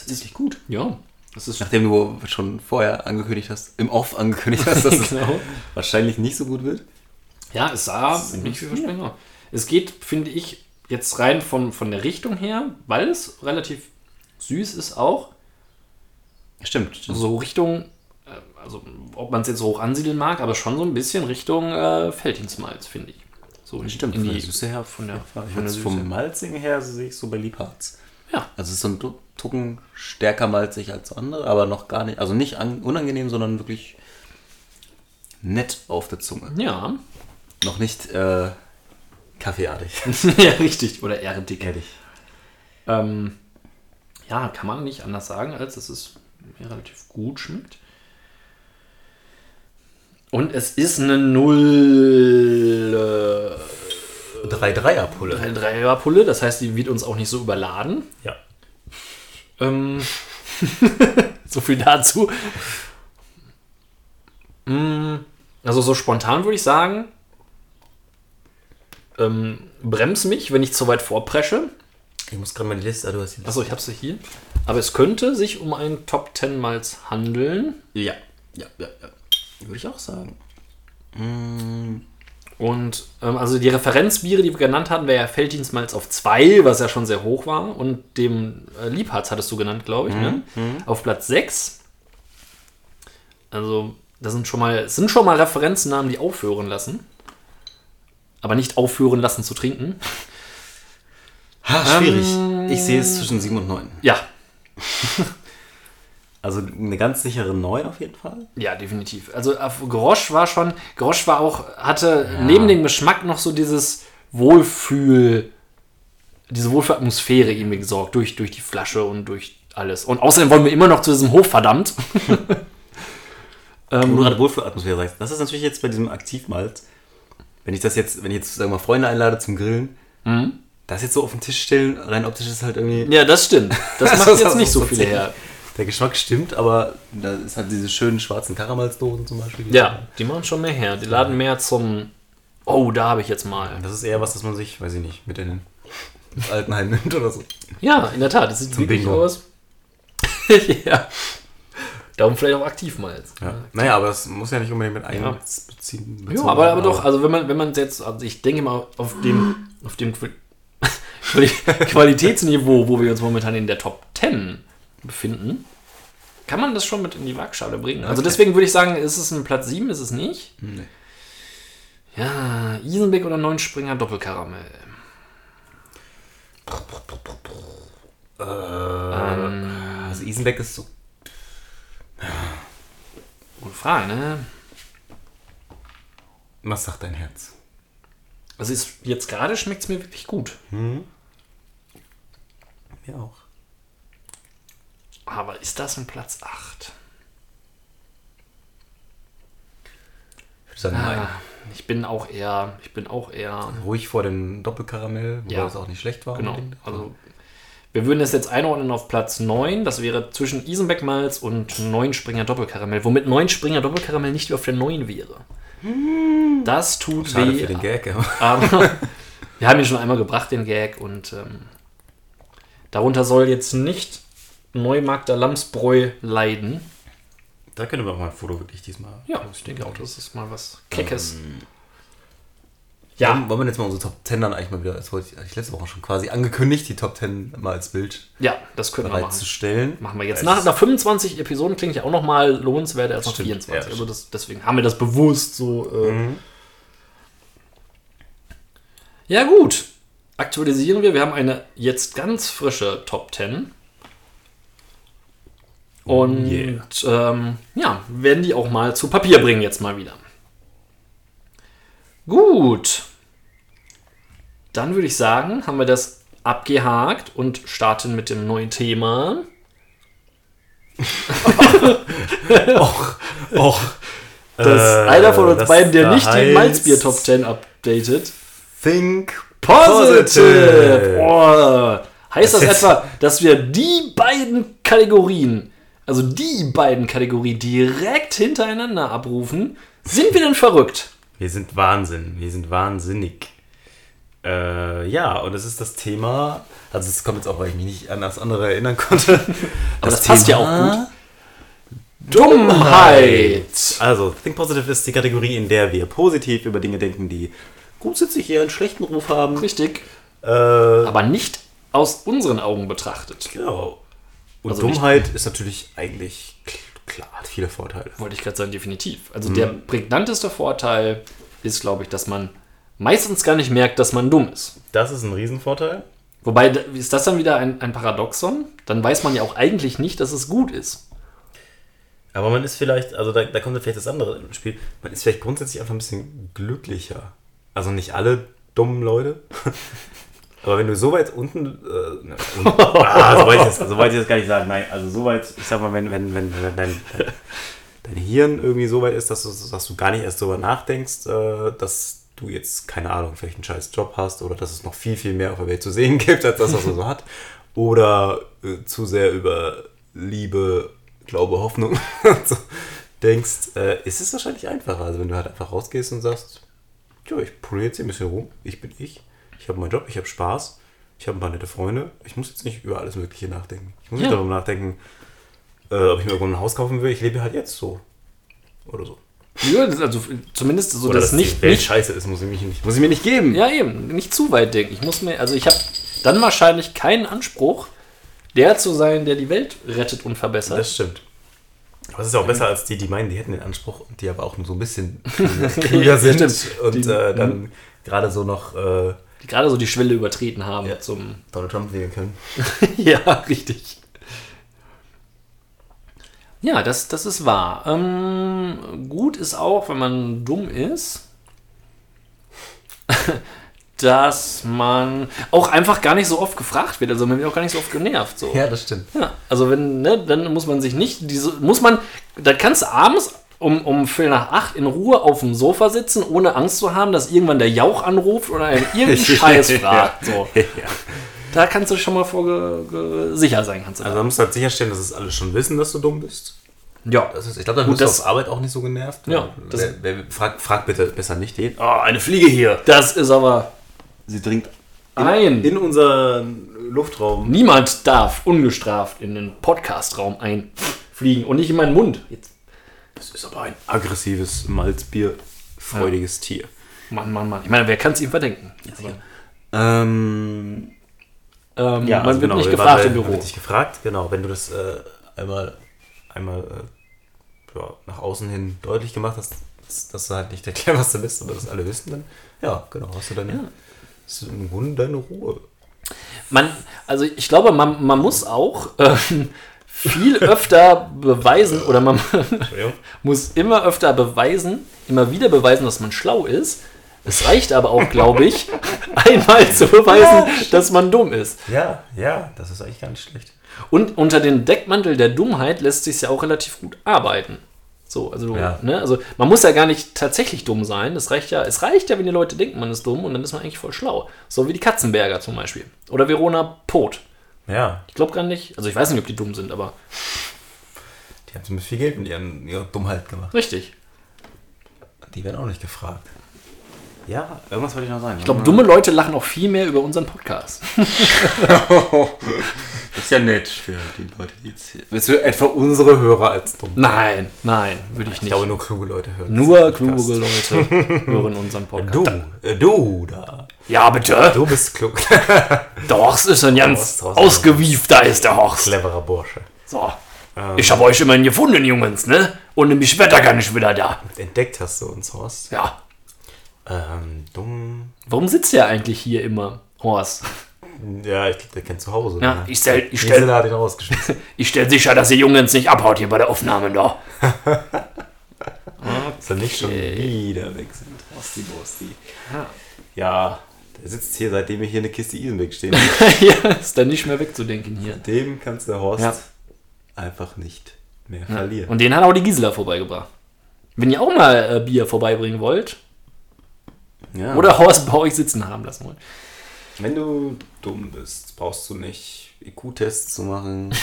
Das ist richtig gut. Ja, das ist Nachdem du schon vorher angekündigt hast, im Off angekündigt hast, dass es Genau. wahrscheinlich nicht so gut wird. Ja, es sah nicht vielversprechend aus. Es geht, finde ich, jetzt rein von, von der Richtung her, weil es relativ süß ist auch, Stimmt. stimmt. so Richtung, äh, also ob man es jetzt so hoch ansiedeln mag, aber schon so ein bisschen Richtung äh, Felddienstmalz, finde ich. So in, Stimmt, in von die der Süße her, von der, von der es Süße. vom Malzigen her sehe ich so bei Liebharz. Ja, Also es ist so ein Tucken stärker malzig als andere, aber noch gar nicht, also nicht an, unangenehm, sondern wirklich nett auf der Zunge. ja. Noch nicht äh, kaffeeartig. ja, richtig. Oder erdig. Ehrlich. Ähm, ja, kann man nicht anders sagen, als dass es relativ gut schmeckt. Und es ist eine Null äh, 3-3er-Pulle. 3 Pulle, das heißt, die wird uns auch nicht so überladen. Ja. Ähm, so viel dazu. Mm, Also so spontan würde ich sagen, ähm, brems mich, wenn ich zu weit vorpresche. Ich muss gerade mal die Liste, du hast die Liste. Achso, ich habe sie hier. Aber es könnte sich um einen Top 10 Malz handeln. Ja, ja, ja, ja. Würde ich auch sagen. Mm, Und ähm, also die Referenzbiere, die wir genannt hatten, wäre ja Felddienstmalz auf 2, was ja schon sehr hoch war. Und dem äh, Liebharz hattest du genannt, glaube ich, ne? auf Platz 6. Also, das sind schon mal, sind schon mal Referenznamen, die aufhören lassen. Aber nicht aufhören lassen zu trinken. Ha, schwierig. Ähm, ich sehe es zwischen 7 und 9. Ja, Also eine ganz sichere 9 auf jeden Fall. Ja, definitiv. Also auf Grosch war schon, Grosch war auch, hatte neben dem Geschmack noch so dieses Wohlfühl, diese Wohlfühlatmosphäre irgendwie gesorgt, durch, durch die Flasche und durch alles. Und außerdem wollen wir immer noch zu diesem Hof, verdammt. Wo du gerade Wohlfühlatmosphäre sagst. Das ist natürlich jetzt bei diesem Aktivmalz. Wenn ich das jetzt, wenn ich jetzt, sagen wir mal, Freunde einlade zum Grillen, das jetzt so auf den Tisch stellen, rein optisch ist halt irgendwie. Ja, das stimmt. Das macht Das jetzt nicht so zäh. her. Der Geschmack stimmt, aber da ist halt diese schönen schwarzen Karamellsdosen zum Beispiel. die- Ja, die machen schon mehr her. Die laden mehr zum, oh, da habe ich jetzt mal. Das ist eher was, das man sich, weiß ich nicht, mit in den Altenheim nimmt oder so. Ja, in der Tat, das sieht wirklich Bingo. aus. ja. Darum vielleicht auch Aktivmalz. Ja. Naja, aber das muss ja nicht unbedingt mit Ja. einbeziehen. Ja, aber, aber doch, also wenn man, wenn man jetzt, also ich denke mal auf dem, auf dem Quali- Quali- Qualitätsniveau, wo wir uns momentan in der Top 10 befinden, kann man das schon mit in die Waagschale bringen. Also Okay. deswegen würde ich sagen, ist es ein Platz 7, ist es nicht? Nee. Ja, Isenbeck oder Neunspringer Doppelkaramell. Ähm, Also Isenbeck ist so. gute Frage, ne? Was sagt dein Herz? Also ist, jetzt gerade schmeckt es mir wirklich gut. Mir auch. Aber ist das ein Platz 8? Ich würde sagen, nein. Ah, ich bin auch eher, ich bin auch eher Ruhig vor dem Doppelkaramell, wobei Ja. das auch nicht schlecht war. Genau. Also Wir würden es jetzt einordnen auf Platz 9. Das wäre zwischen Isenbeck Malz und 9 Springer Doppelkaramell. Womit 9 Springer Doppelkaramell nicht auf der 9 wäre. Das tut Schade weh. für den Gag. aber- Aber wir haben ihn schon einmal gebracht, den Gag. Und ähm, darunter soll jetzt nicht Neumarkter Lamsbräu leiden. Da könnte man auch mal ein Foto wirklich diesmal. Ja, ich denke auch, das ist mal was Keckes. Ja. Ja, Wollen, wollen wir jetzt mal unsere Top 10 dann eigentlich mal wieder, das wollte ich, letzte Woche schon quasi angekündigt, die Top 10 mal als Bild ja, das können wir machen. bereitzustellen. Machen wir jetzt. Nach, nach 25 Episoden klingt ja auch nochmal lohnenswert, erst noch Stimmt, 24. ja, also das, deswegen haben wir das bewusst so. Äh, Mhm. Ja, gut. Aktualisieren wir. Wir haben eine jetzt ganz frische Top 10. Und Yeah. ähm, ja, werden die auch mal zu Papier bringen jetzt mal wieder. Gut. Dann würde ich sagen, haben wir das abgehakt und starten mit dem neuen Thema. Och, och. dass Äh, einer von uns das beiden, der nicht die heißt Malzbier Top 10 updatet. Think Positive! Boah. Heißt das, Das etwa, dass wir die beiden Kategorien, also die beiden Kategorien direkt hintereinander abrufen? Sind wir denn verrückt? Wir sind Wahnsinn. Wir sind wahnsinnig. Äh, ja, und es ist das Thema. Also, es kommt jetzt auch, weil ich mich nicht an das andere erinnern konnte. Aber das passt ja auch gut. Dummheit! Also, Think Positive ist die Kategorie, in der wir positiv über Dinge denken, die grundsätzlich eher einen schlechten Ruf haben. Richtig. Äh, Aber nicht aus unseren Augen betrachtet. genau. Und Also Dummheit ist natürlich eigentlich klar, hat viele Vorteile. Wollte ich gerade sagen, definitiv. Also der prägnanteste Vorteil ist, glaube ich, dass man meistens gar nicht merkt, dass man dumm ist. Das ist ein Riesenvorteil. Wobei, ist das dann wieder ein, ein Paradoxon? Dann weiß man ja auch eigentlich nicht, dass es gut ist. Aber man ist vielleicht, also da, da kommt dann vielleicht das andere ins Spiel, man ist vielleicht grundsätzlich einfach ein bisschen glücklicher. Also nicht alle dummen Leute. Aber wenn du so weit unten, äh, ne, un, ah, so, weit ich das, gar nicht sagen, nein, also so weit, ich sag mal, wenn, wenn, wenn, wenn dein, dein, Hirn irgendwie so weit ist, dass du, dass du gar nicht erst darüber nachdenkst, äh, dass du jetzt, keine Ahnung, vielleicht einen scheiß Job hast oder dass es noch viel, viel mehr auf der Welt zu sehen gibt, als das, was man so hat. Oder äh, zu sehr über Liebe, Glaube, Hoffnung so denkst, äh, ist es wahrscheinlich einfacher. Also wenn du halt einfach rausgehst und sagst, ja, ich poliere jetzt hier ein bisschen rum, ich bin ich, ich habe meinen Job, ich habe Spaß, ich habe ein paar nette Freunde, ich muss jetzt nicht über alles Mögliche nachdenken. Ich muss Ja. nicht darüber nachdenken, äh, ob ich mir irgendwo ein Haus kaufen will, ich lebe halt jetzt so. Oder so. Ja, das- also zumindest so, Oder dass dass nicht, die Welt nicht scheiße ist, muss ich, mich nicht, muss ich mir nicht geben. Ja, eben, nicht zu weit denken. Ich muss mir, also ich habe dann wahrscheinlich keinen Anspruch, der zu sein, der die Welt rettet und verbessert. Das stimmt. Aber es ist ja auch besser als die, die meinen, die hätten den Anspruch und die aber auch nur so ein bisschen klüger sind Stimmt. und Die- äh, dann gerade so noch äh, die gerade so die Schwelle übertreten haben Ja. zum. Donald Trump wählen können. ja, richtig. Ja, das, das ist wahr. Ähm, gut ist auch, wenn man dumm ist, dass man auch einfach gar nicht so oft gefragt wird. Also man wird auch gar nicht so oft genervt. So. das stimmt. Ja, also wenn, ne, dann muss man sich nicht diese, muss man, da kannst du abends um, um Viertel nach acht in Ruhe auf dem Sofa sitzen, ohne Angst zu haben, dass irgendwann der Jauch anruft oder einen irgendeinen Scheiß fragt. So. ja. Da kannst du schon mal vor sicher sein, kannst du Also da. man muss halt sicherstellen, dass es alle schon wissen, dass du dumm bist. Ja, Das ist, ich glaube, dann Gut, bist du das- auf Arbeit auch nicht so genervt. Ja, das- wer, wer, frag, frag bitte besser nicht den. Oh, eine Fliege hier. das ist aber Sie dringt ein. in unseren Luftraum. Niemand darf ungestraft in den Podcastraum einfliegen und nicht in meinen Mund. Jetzt, Das ist aber ein aggressives, malzbierfreudiges Tier. Mann, Mann, Mann. Ich meine, wer kann es ihm verdenken? Ähm, Ähm, Ja, man also wird genau, nicht gefragt waren- im Büro. Wird nicht gefragt, genau. Wenn du das äh, einmal, einmal äh, ja, nach außen hin deutlich gemacht hast, dass, dass du halt nicht der cleverste bist, aber das alle wissen, dann ja, genau, hast du deine, hast du im Grunde deine Ruhe. Man, also ich glaube, man, man muss auch ähm, viel öfter beweisen oder man muss immer öfter beweisen, immer wieder beweisen, dass man schlau ist. Es reicht aber auch, glaube ich, einmal zu beweisen, dass man dumm ist. Ja, ja, das ist eigentlich gar nicht schlecht. Und unter den Deckmantel der Dummheit lässt sich ja auch relativ gut arbeiten. So, also, Ja. ne, also man muss ja gar nicht tatsächlich dumm sein. Es reicht ja, es reicht ja, wenn die Leute denken, man ist dumm und dann ist man eigentlich voll schlau. So wie die Katzenberger zum Beispiel. Oder Verona Poth. Ja, Ich glaube gar nicht. Also ich weiß nicht, ob die dumm sind, aber die haben zumindest viel Geld mit ihren, ihrer Dummheit gemacht. richtig. Die werden auch nicht gefragt. Ja, irgendwas wollte ich noch sagen. Ich glaube, dumme Leute lachen auch viel mehr über unseren Podcast. Das ist ja nett für die Leute, die jetzt hier. Willst du etwa unsere Hörer als dumm? Nein, nein, würde ich Ich nicht. glaube, nur kluge Leute hören. Nur kluge. Leute hören unseren Podcast. Du, äh, du da. Ja, bitte. Du bist klug. Der Horst ist ein ganz ausgewiefter ist der Horst. Cleverer Bursche. So. Ich habe euch immerhin gefunden, Jungs, ne? Und mich wird er gar nicht wieder da. Entdeckt hast du uns, Horst. Ja. Ähm, dumm. Warum sitzt der eigentlich hier immer, Horst? Ja, ich glaube, der kennt zu Hause. Ja, ne? ich stell, ich stell, hat ihn rausgeschmissen. ich stell sicher, dass ihr Jungs nicht abhaut hier bei der Aufnahme da. Dass er nicht schon wieder weg sind. Horsti, Borsti. Ja, der sitzt hier, seitdem wir hier eine Kiste Isenbeck stehen. ja, ist dann nicht mehr wegzudenken hier. Dem kannst der Horst Ja. einfach nicht mehr verlieren. Und den hat auch die Gisela vorbeigebracht. Wenn ihr auch mal äh, Bier vorbeibringen wollt, Ja. oder Horst bei euch sitzen haben lassen wollt. Wenn du dumm bist, brauchst du nicht IQ-Tests zu machen,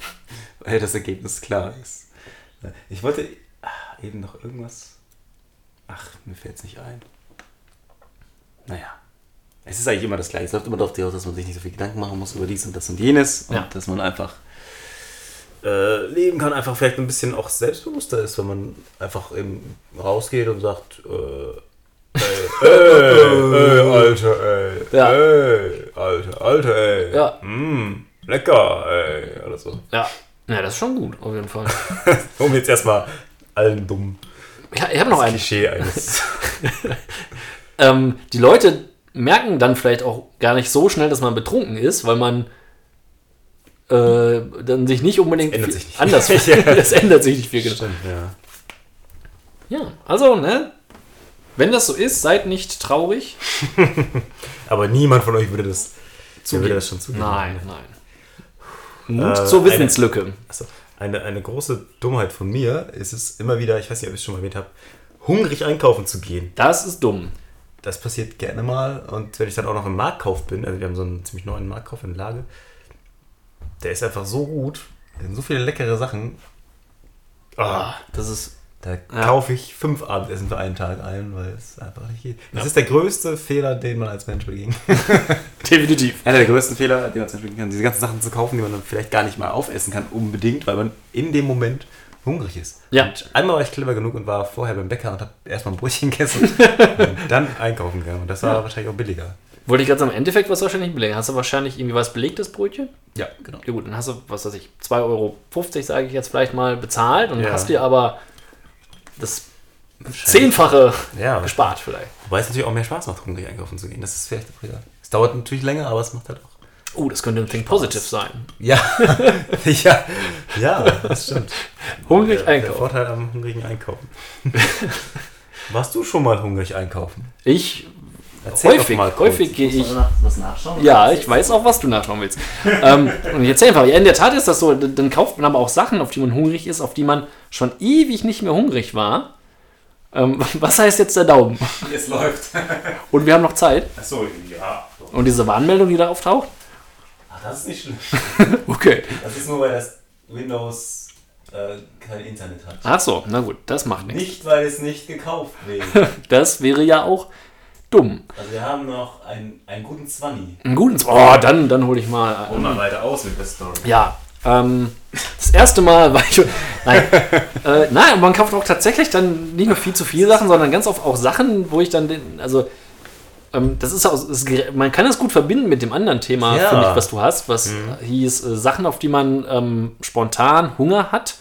weil das Ergebnis klar ist. Ich wollte ah, eben noch irgendwas. Ach, mir fällt es nicht ein. Naja. Es ist eigentlich immer das Gleiche. Es läuft immer darauf hinaus, dass man sich nicht so viel Gedanken machen muss über dies und das und jenes. Und Ja. dass man einfach äh, leben kann, einfach vielleicht ein bisschen auch selbstbewusster ist, wenn man einfach eben rausgeht und sagt, äh, ey, ey, ey, Alter, ey, Ja. ey, Alter, Alter, ey, Ja. mm, lecker, ey, oder so. Ja. Ja, das ist schon gut, auf jeden Fall. Um jetzt erstmal allen dummen Ja, ich habe noch einen. Klischee eines. Ähm, die Leute merken dann vielleicht auch gar nicht so schnell, dass man betrunken ist, weil man äh, dann sich nicht unbedingt ändert viel sich nicht. anders Ja. Das ändert sich nicht viel. Genau. Stimmt, ja. Ja, also, ne? Wenn das so ist, seid nicht traurig. Aber niemand von euch würde das, Zugeben. würde das schon zugeben. Nein, nein. Mut Äh, zur eine- Wissenslücke. Also, eine, eine große Dummheit von mir ist es immer wieder, ich weiß nicht, ob ich es schon mal erwähnt habe, hungrig einkaufen zu gehen. Das ist dumm. Das passiert gerne mal. Und wenn ich dann auch noch im Marktkauf bin, also wir haben so einen ziemlich neuen Marktkauf in Lage, der ist einfach so gut. Da sind so viele leckere Sachen. Ah, Das ist. da Ja. kaufe ich fünf Abendessen für einen Tag ein, weil es einfach nicht geht. Das ist der größte Fehler, den man als Mensch begehen Definitiv. Einer der größten Fehler, die man zum Beispiel kann, diese ganzen Sachen zu kaufen, die man dann vielleicht gar nicht mal aufessen kann, unbedingt, weil man in dem Moment hungrig ist. Ja. Und einmal war ich clever genug und war vorher beim Bäcker und habe erstmal ein Brötchen gegessen und dann einkaufen gegangen. Und das war wahrscheinlich auch billiger. Wollte ich gerade sagen, im Endeffekt was wahrscheinlich belegen. Hast du wahrscheinlich irgendwie was belegtes Brötchen? Ja, genau. Ja gut, dann hast du, was weiß ich, 2,50 Euro, sage ich jetzt vielleicht mal, bezahlt und Ja. hast dir aber das Zehnfache Ja, gespart vielleicht. wobei es natürlich auch mehr Spaß macht, hungrig einkaufen zu gehen. Das ist vielleicht auch wieder. Es dauert natürlich länger, aber es macht halt auch. Oh, das könnte ein Think Positive sein. Ja, ja, ja, das stimmt. Hungrig Der, der einkaufen. Vorteil am hungrigen Einkaufen. Warst du schon mal hungrig einkaufen? Ich, Erzähl doch häufig, mal kurz. häufig gehe ich. was nachschauen? Ja, ich weiß auch, was du nachschauen willst. ähm, und jetzt einfach, ja, in der Tat ist das so, dann dann kauft man aber auch Sachen, auf die man hungrig ist, auf die man schon ewig nicht mehr hungrig war. Ähm, was heißt jetzt der Daumen? Es läuft. Und wir haben noch Zeit. Achso, ja. Und diese Warnmeldung, die da auftaucht? Ach, das ist nicht schlimm. Okay. Das ist nur, weil das Windows äh, kein Internet hat. Ach so, na gut, das macht nichts. Nicht, weil es nicht gekauft wäre. Das wäre ja auch dumm. Also wir haben noch einen, einen guten Zwanni. Einen guten. Oh, dann, dann hole ich mal. Hol mal weiter aus mit der Story. Ja, ähm, das erste Mal war ich. Nein, äh, nein, man kauft auch tatsächlich dann nicht nur viel zu viele Sachen, sondern ganz oft auch Sachen, wo ich dann den. Also, das ist auch. Das, man kann das gut verbinden mit dem anderen Thema, Ja. finde ich, was du hast, was hieß äh, Sachen, auf die man ähm, spontan Hunger hat.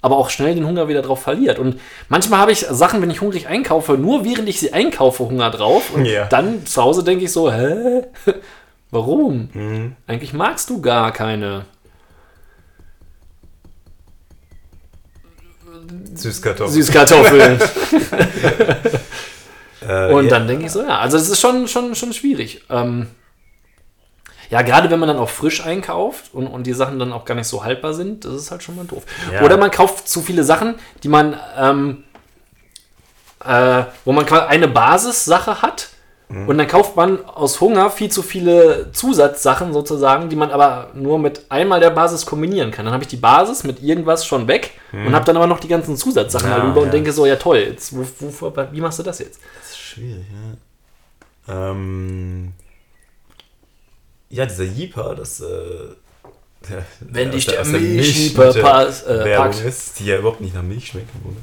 Aber auch schnell den Hunger wieder drauf verliert. Und manchmal habe ich Sachen, wenn ich hungrig einkaufe, nur während ich sie einkaufe, Hunger drauf. Und Ja. dann zu Hause denke ich so, hä? Warum? Mhm. Eigentlich magst du gar keine Süßkartoffel. Süßkartoffeln. Äh, Und ja. dann denke ich so, ja, also das ist schon, schon, schon schwierig. Ähm, ja, gerade wenn man dann auch frisch einkauft und, und die Sachen dann auch gar nicht so haltbar sind, das ist halt schon mal doof. Ja. Oder man kauft zu viele Sachen, die man, ähm, äh, wo man quasi eine Basissache hat Und dann kauft man aus Hunger viel zu viele Zusatzsachen sozusagen, die man aber nur mit einmal der Basis kombinieren kann. Dann habe ich die Basis mit irgendwas schon weg und habe dann aber noch die ganzen Zusatzsachen Ja, darüber und ja. denke so, ja toll, jetzt, wo, wo, wie machst du das jetzt? Schwierig, ja. Ähm, ja, dieser Jeeper, das. Äh, der, Wenn dich der- der der Milchjeeper Milch- äh, packt. ist, die ja überhaupt nicht nach Milch schmeckt. im Grunde.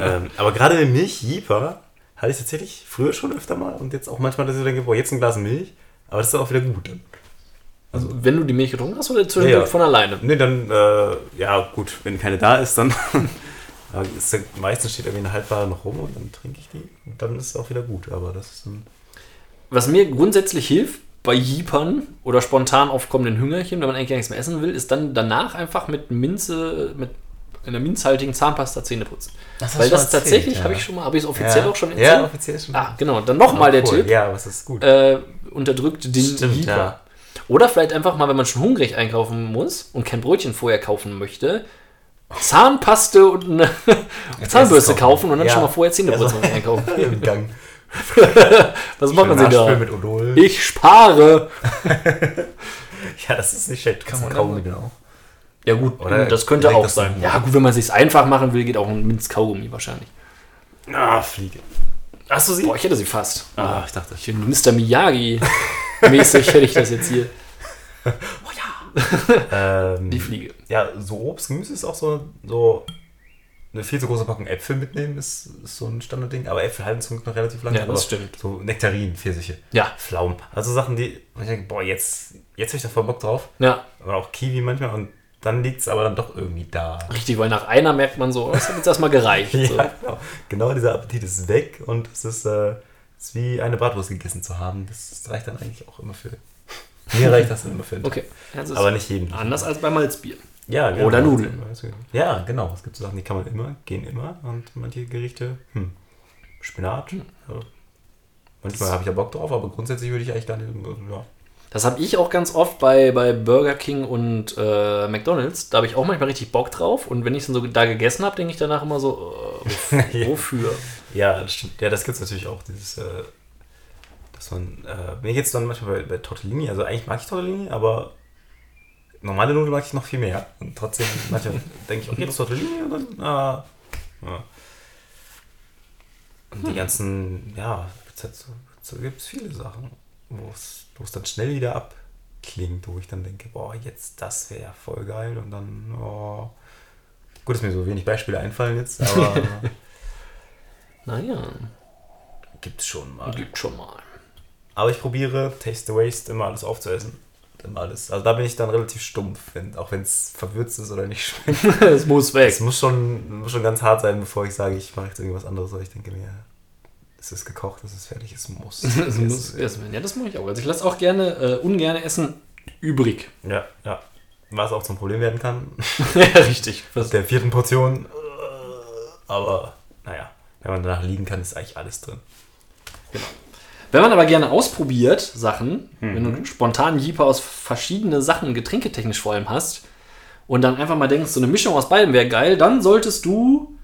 ähm, aber gerade mit Milchjeeper hatte ich tatsächlich früher schon öfter mal und jetzt auch manchmal, dass ich denke, boah, jetzt ein Glas Milch, aber das ist auch wieder gut. Also, wenn du die Milch getrunken hast oder zwischendurch Ja, ja. von alleine? Nee, dann, äh, ja, gut, wenn keine da ist, dann. aber ist ja, meistens steht irgendwie eine halbware noch rum und dann trinke ich die und dann ist es auch wieder gut. Aber das ist dann. Was mir grundsätzlich hilft bei Jeepern oder spontan aufkommenden Hüngerchen, wenn man eigentlich gar nichts mehr essen will, ist dann danach einfach mit Minze, mit einer minzhaltigen Zahnpasta Zähne putzen. Das Weil das erzählt, tatsächlich, ja. habe ich schon mal, habe ich es offiziell auch schon Ja, erzählt? offiziell schon. Ah, genau. Dann nochmal der Cool. Tipp. Ja, was ist gut. Äh, unterdrückt den Stimmt, Jeeper. ja. Oder vielleicht einfach mal, wenn man schon hungrig einkaufen muss und kein Brötchen vorher kaufen möchte, Zahnpaste und eine Zahnbürste kaufen und dann Ja. schon mal vorher Zähne Ja, so- putzen und einkaufen. Im Gang. Was machen Sie Nachspülen da? mit Odol. Ich spare. Ja, das ist nicht schlecht. Kann man Kaugummi genau. Ja gut, Oder das könnte auch das sein. Ja gut, wenn man es sich einfach machen will, geht auch ein Minz-Kaugummi wahrscheinlich. Ah, Fliege. Hast du sie? Boah, ich hätte sie fast. Ah, ich dachte. Ich bin Mr. Miyagi-mäßig hätte ich das jetzt hier. Ähm, Die Fliege. Ja, so Obst, Gemüse ist auch so, so eine viel zu große Packung Äpfel mitnehmen, ist, ist so ein Standardding. Aber Äpfel halten zum Glück noch relativ lange. Ja, das stimmt. So Nektarinen, Pfirsiche, Ja, Pflaumen. Also Sachen, die, ich denke, boah, jetzt, jetzt habe ich da voll Bock drauf. ja, Aber auch Kiwi manchmal und dann liegt es aber dann doch irgendwie da. richtig, weil nach einer merkt man so, oh, das hat jetzt erstmal gereicht. So. Ja, genau. genau dieser Appetit ist weg und es ist, äh, es ist wie eine Bratwurst gegessen zu haben. Das reicht dann eigentlich auch immer für. Mir reicht das dann immer für. Okay, das Aber nicht jedem. anders als beim Malzbier. Ja, Oder Nudeln. Ja, genau. Es gibt so Sachen, die kann man immer, gehen immer. Und manche Gerichte, hm, Spinat. Hm. Ja. Manchmal habe ich ja Bock drauf, aber grundsätzlich würde ich eigentlich gar nicht. Ja. Das habe ich auch ganz oft bei, bei Burger King und äh, McDonalds. Da habe ich auch manchmal richtig Bock drauf. Und wenn ich dann so da gegessen habe, denke ich danach immer so, äh, wof- wofür? Ja, das stimmt. Ja, das gibt es natürlich auch. Dieses, äh, dass man, äh, mir jetzt dann manchmal bei, bei Tortellini, also eigentlich mag ich Tortellini, aber normale Nudeln mag ich noch viel mehr. Und trotzdem, manchmal denke ich, okay, das Tortellini und dann, ah, ja. Und die ganzen, ja, halt so, so gibt es viele Sachen, wo es wo es dann schnell wieder abklingt, wo ich dann denke, boah, jetzt das wäre voll geil und dann, oh. Gut, dass mir so wenig Beispiele einfallen jetzt, aber Naja, gibt's schon mal. gibt schon mal. Aber ich probiere Taste the Waste immer alles aufzuessen. Immer alles. Also da bin ich dann relativ stumpf, wenn, auch wenn es verwürzt ist oder nicht schmeckt. Es muss weg. Es muss schon, muss schon ganz hart sein, bevor ich sage, ich mache jetzt irgendwas anderes. Aber ich denke mir, es ist gekocht, es ist fertig, es muss. Es muss essen werden. Ja, das mache ich auch. Also ich lasse auch gerne, äh, ungern Essen übrig. Ja, ja. Was auch zum Problem werden kann. ja, richtig. Was, Der vierten Portion. äh, Aber naja, wenn man danach liegen kann, ist eigentlich alles drin. Wenn man aber gerne ausprobiert Sachen, wenn du spontan Jeeper aus verschiedene Sachen, getränketechnisch vor allem hast, und dann einfach mal denkst, so eine Mischung aus beidem wäre geil, dann solltest du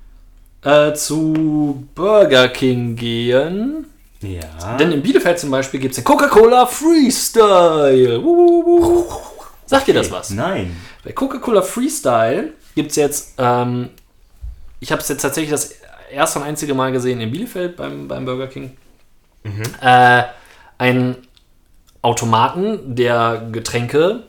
äh, zu Burger King gehen. Ja. Denn in Bielefeld zum Beispiel gibt es den Coca-Cola Freestyle. Wuhu. Sagt dir das was? Nein. Bei Coca-Cola Freestyle gibt es jetzt, ähm, ich habe es jetzt tatsächlich das erste und einzige Mal gesehen in Bielefeld beim, beim Burger King, äh, einen Automaten, der Getränke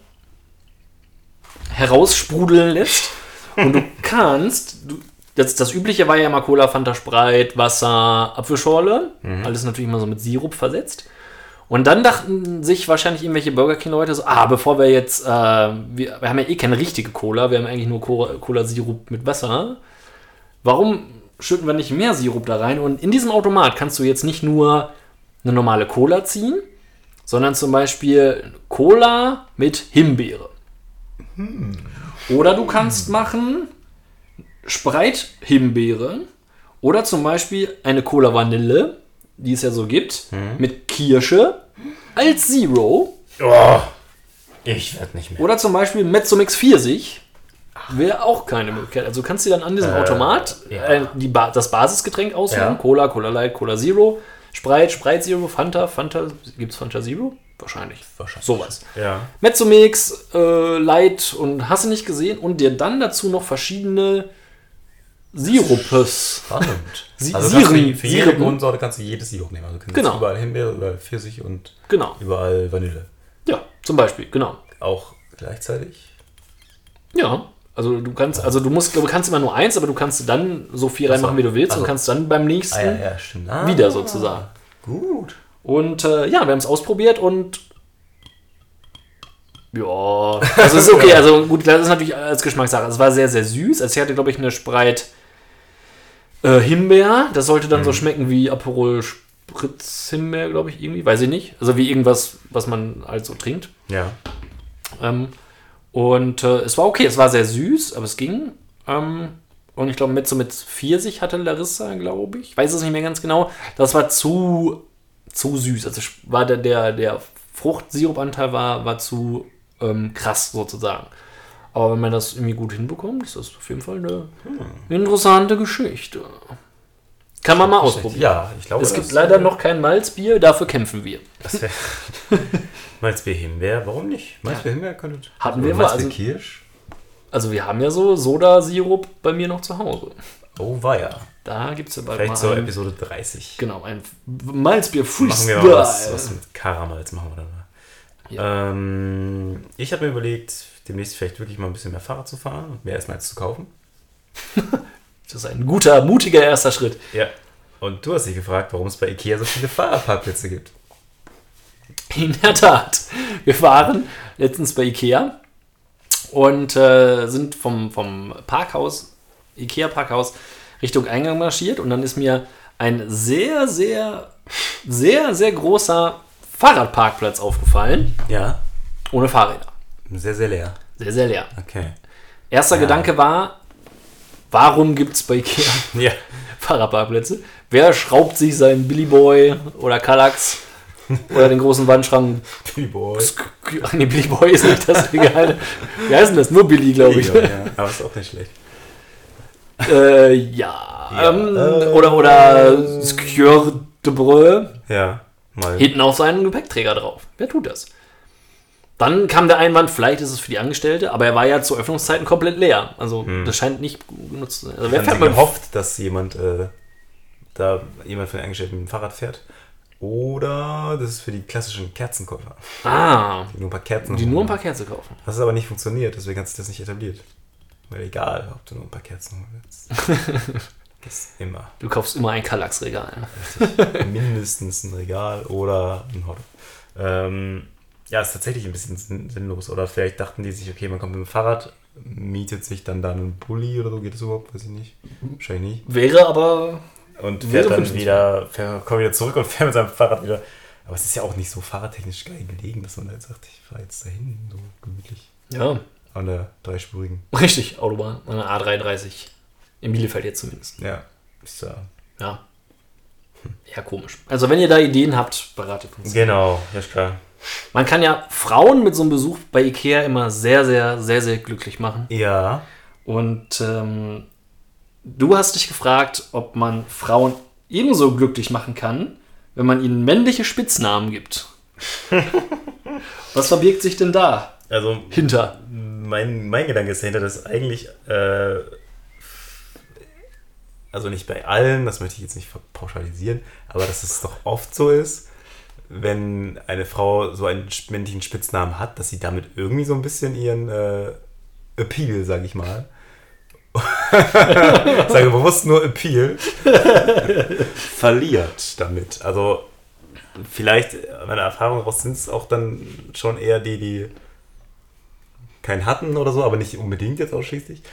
heraussprudeln lässt. Und du kannst, du, das, das übliche war ja immer Cola, Fanta, Sprite, Wasser, Apfelschorle. Alles natürlich immer so mit Sirup versetzt. Und dann dachten sich wahrscheinlich irgendwelche Burger King-Leute so, ah, bevor wir jetzt, äh, wir, wir haben ja eh keine richtige Cola, wir haben eigentlich nur Co- Cola-Sirup mit Wasser. Warum schütten wir nicht mehr Sirup da rein? Und in diesem Automat kannst du jetzt nicht nur eine normale Cola ziehen, sondern zum Beispiel Cola mit Himbeere. Oder du kannst machen Sprite Himbeere oder zum Beispiel eine Cola Vanille, die es ja so gibt, mit Kirsche als Zero. Oh, ich werde nicht mehr. Oder zum Beispiel Mezzomix Pfirsich. Wäre auch keine Möglichkeit. Also kannst du dann an diesem Äh, Automat ja. äh, ba das Basisgetränk auswählen. Ja. Cola, Cola Light, Cola Zero. Sprite, Sprite Zero, Fanta, Fanta, gibt's Fanta Zero? Wahrscheinlich. Wahrscheinlich. Sowas. Ja. Mezzomix, äh, Light und hast du nicht gesehen und dir dann dazu noch verschiedene Sirupes. Spannend. Sie- also Siren- du, für jede. Grundsorte kannst du jedes Sirup nehmen. Also Genau. überall Himbeere, überall Pfirsich und Genau. überall Vanille. Ja, zum Beispiel, genau. Auch gleichzeitig. Ja. Also du kannst, also du musst, du kannst immer nur eins, aber du kannst dann so viel reinmachen, wie du willst Also- und kannst dann beim nächsten Ah, ja, ja. Ah, wieder sozusagen. Gut. Und äh, ja, wir haben es ausprobiert und ja, also ist okay. Also gut, das ist natürlich als Geschmackssache. Es war sehr, sehr süß. Also ich hatte, glaube ich, eine Spreit äh, Himbeer. Das sollte dann so schmecken wie Aperol Spritz Himbeer, glaube ich, irgendwie. Weiß ich nicht. Also wie irgendwas, was man halt so trinkt. Ja. Ähm, und äh, es war okay, es war sehr süß, aber es ging. Ähm, und ich glaube, mit so mit Pfirsich hatte Larissa, glaube ich. Weiß es nicht mehr ganz genau. Das war zu, zu süß. Also war der, der, der Fruchtsirupanteil war, war zu ähm, krass sozusagen. Aber wenn man das irgendwie gut hinbekommt, ist das auf jeden Fall eine interessante Geschichte. Kann man mal ausprobieren. Ja, ich glaube, Es gibt leider noch kein Malzbier, dafür kämpfen wir. Das wäre. Malzbier Himbeer, warum nicht? Malzbier Himbeer könnte. Hatten wir mal, Malzbier also- Kirsch? Also wir haben ja so Soda-Sirup bei mir noch zu Hause. Oh, war ja. Da gibt es ja bald Vielleicht mal zur ein, Episode 30. genau, ein Malzbier Machen wir mal was, was mit Karamalz machen wir dann mal. Ähm, ich habe mir überlegt, demnächst vielleicht wirklich mal ein bisschen mehr Fahrrad zu fahren und mehr erstmal zu kaufen. Das ist ein guter, mutiger erster Schritt. Ja. Und du hast dich gefragt, warum es bei Ikea so viele Fahrradparkplätze gibt. In der Tat. Wir waren letztens bei Ikea und äh, sind vom, vom Parkhaus, Ikea Parkhaus, Richtung Eingang marschiert und dann ist mir ein sehr, sehr, sehr, sehr großer Fahrradparkplatz aufgefallen, Ja. ohne Fahrräder. Sehr, sehr leer. Sehr, sehr leer. Okay. Erster Ja. Gedanke war, warum gibt es bei Ikea Ja. Fahrradparkplätze? Wer schraubt sich seinen Billy Boy oder Kallax oder den großen Wandschrank? Billy Boy. Ach nee, Billy Boy ist nicht das Egal. Wie heißt denn das? Nur Billy, glaube ich. Ja, aber ist auch nicht schlecht. äh, ja. Ja. Ähm, Äh, oder oder Skieur de Breu. Ja. Mal. Hinten auf seinen Gepäckträger drauf. Wer tut das? Dann kam der Einwand, vielleicht ist es für die Angestellte, aber er war ja zu Öffnungszeiten komplett leer. Also das scheint nicht genutzt zu sein. Also wer fährt mit gehofft, dass jemand äh, da jemand von den Angestellten mit dem Fahrrad fährt? Oder das ist für die klassischen Kerzenkäufer, Ah, die nur ein paar Kerzen die nur ein paar Kerzen kaufen. Das ist aber nicht funktioniert, deswegen hat sich das nicht etabliert. Weil egal, ob du nur ein paar Kerzen holen willst. das immer Du kaufst immer ein Kallax-Regal. mindestens ein Regal oder ein Hotdog. Ähm, ja, ist tatsächlich ein bisschen sinn- sinnlos. Oder vielleicht dachten die sich, okay, man kommt mit dem Fahrrad, mietet sich dann da einen Bulli oder so, geht das überhaupt? Weiß ich nicht. Wahrscheinlich nicht. Wäre aber. Und fährt dann wieder, fährt, kommt wieder zurück und fährt mit seinem Fahrrad wieder. Aber es ist ja auch nicht so fahrradtechnisch geil gelegen, dass man da jetzt sagt, ich fahre jetzt dahin, so gemütlich. Ja, An der dreispurigen. richtig, Autobahn. Eine A33. In Bielefeld jetzt zumindest. Ja, ist da. Ja. Ja, komisch. Also, wenn ihr da Ideen habt, beratet uns. Genau, ja, ist klar. Man kann ja Frauen mit so einem Besuch bei Ikea immer sehr, sehr, sehr, sehr glücklich machen. Ja, Und ähm, du hast dich gefragt, ob man Frauen ebenso glücklich machen kann, wenn man ihnen männliche Spitznamen gibt. Was verbirgt sich denn da also hinter? mein, mein Gedanke ist dahinter, dass eigentlich, äh, also nicht bei allen, das möchte ich jetzt nicht pauschalisieren, aber dass es doch oft so ist, wenn eine Frau so einen männlichen Spitznamen hat, dass sie damit irgendwie so ein bisschen ihren äh, Appeal, sage ich mal, sage bewusst nur Appeal, verliert damit. Also vielleicht, meine Erfahrung daraus sind es auch dann schon eher die, die keinen hatten oder so, aber nicht unbedingt jetzt ausschließlich.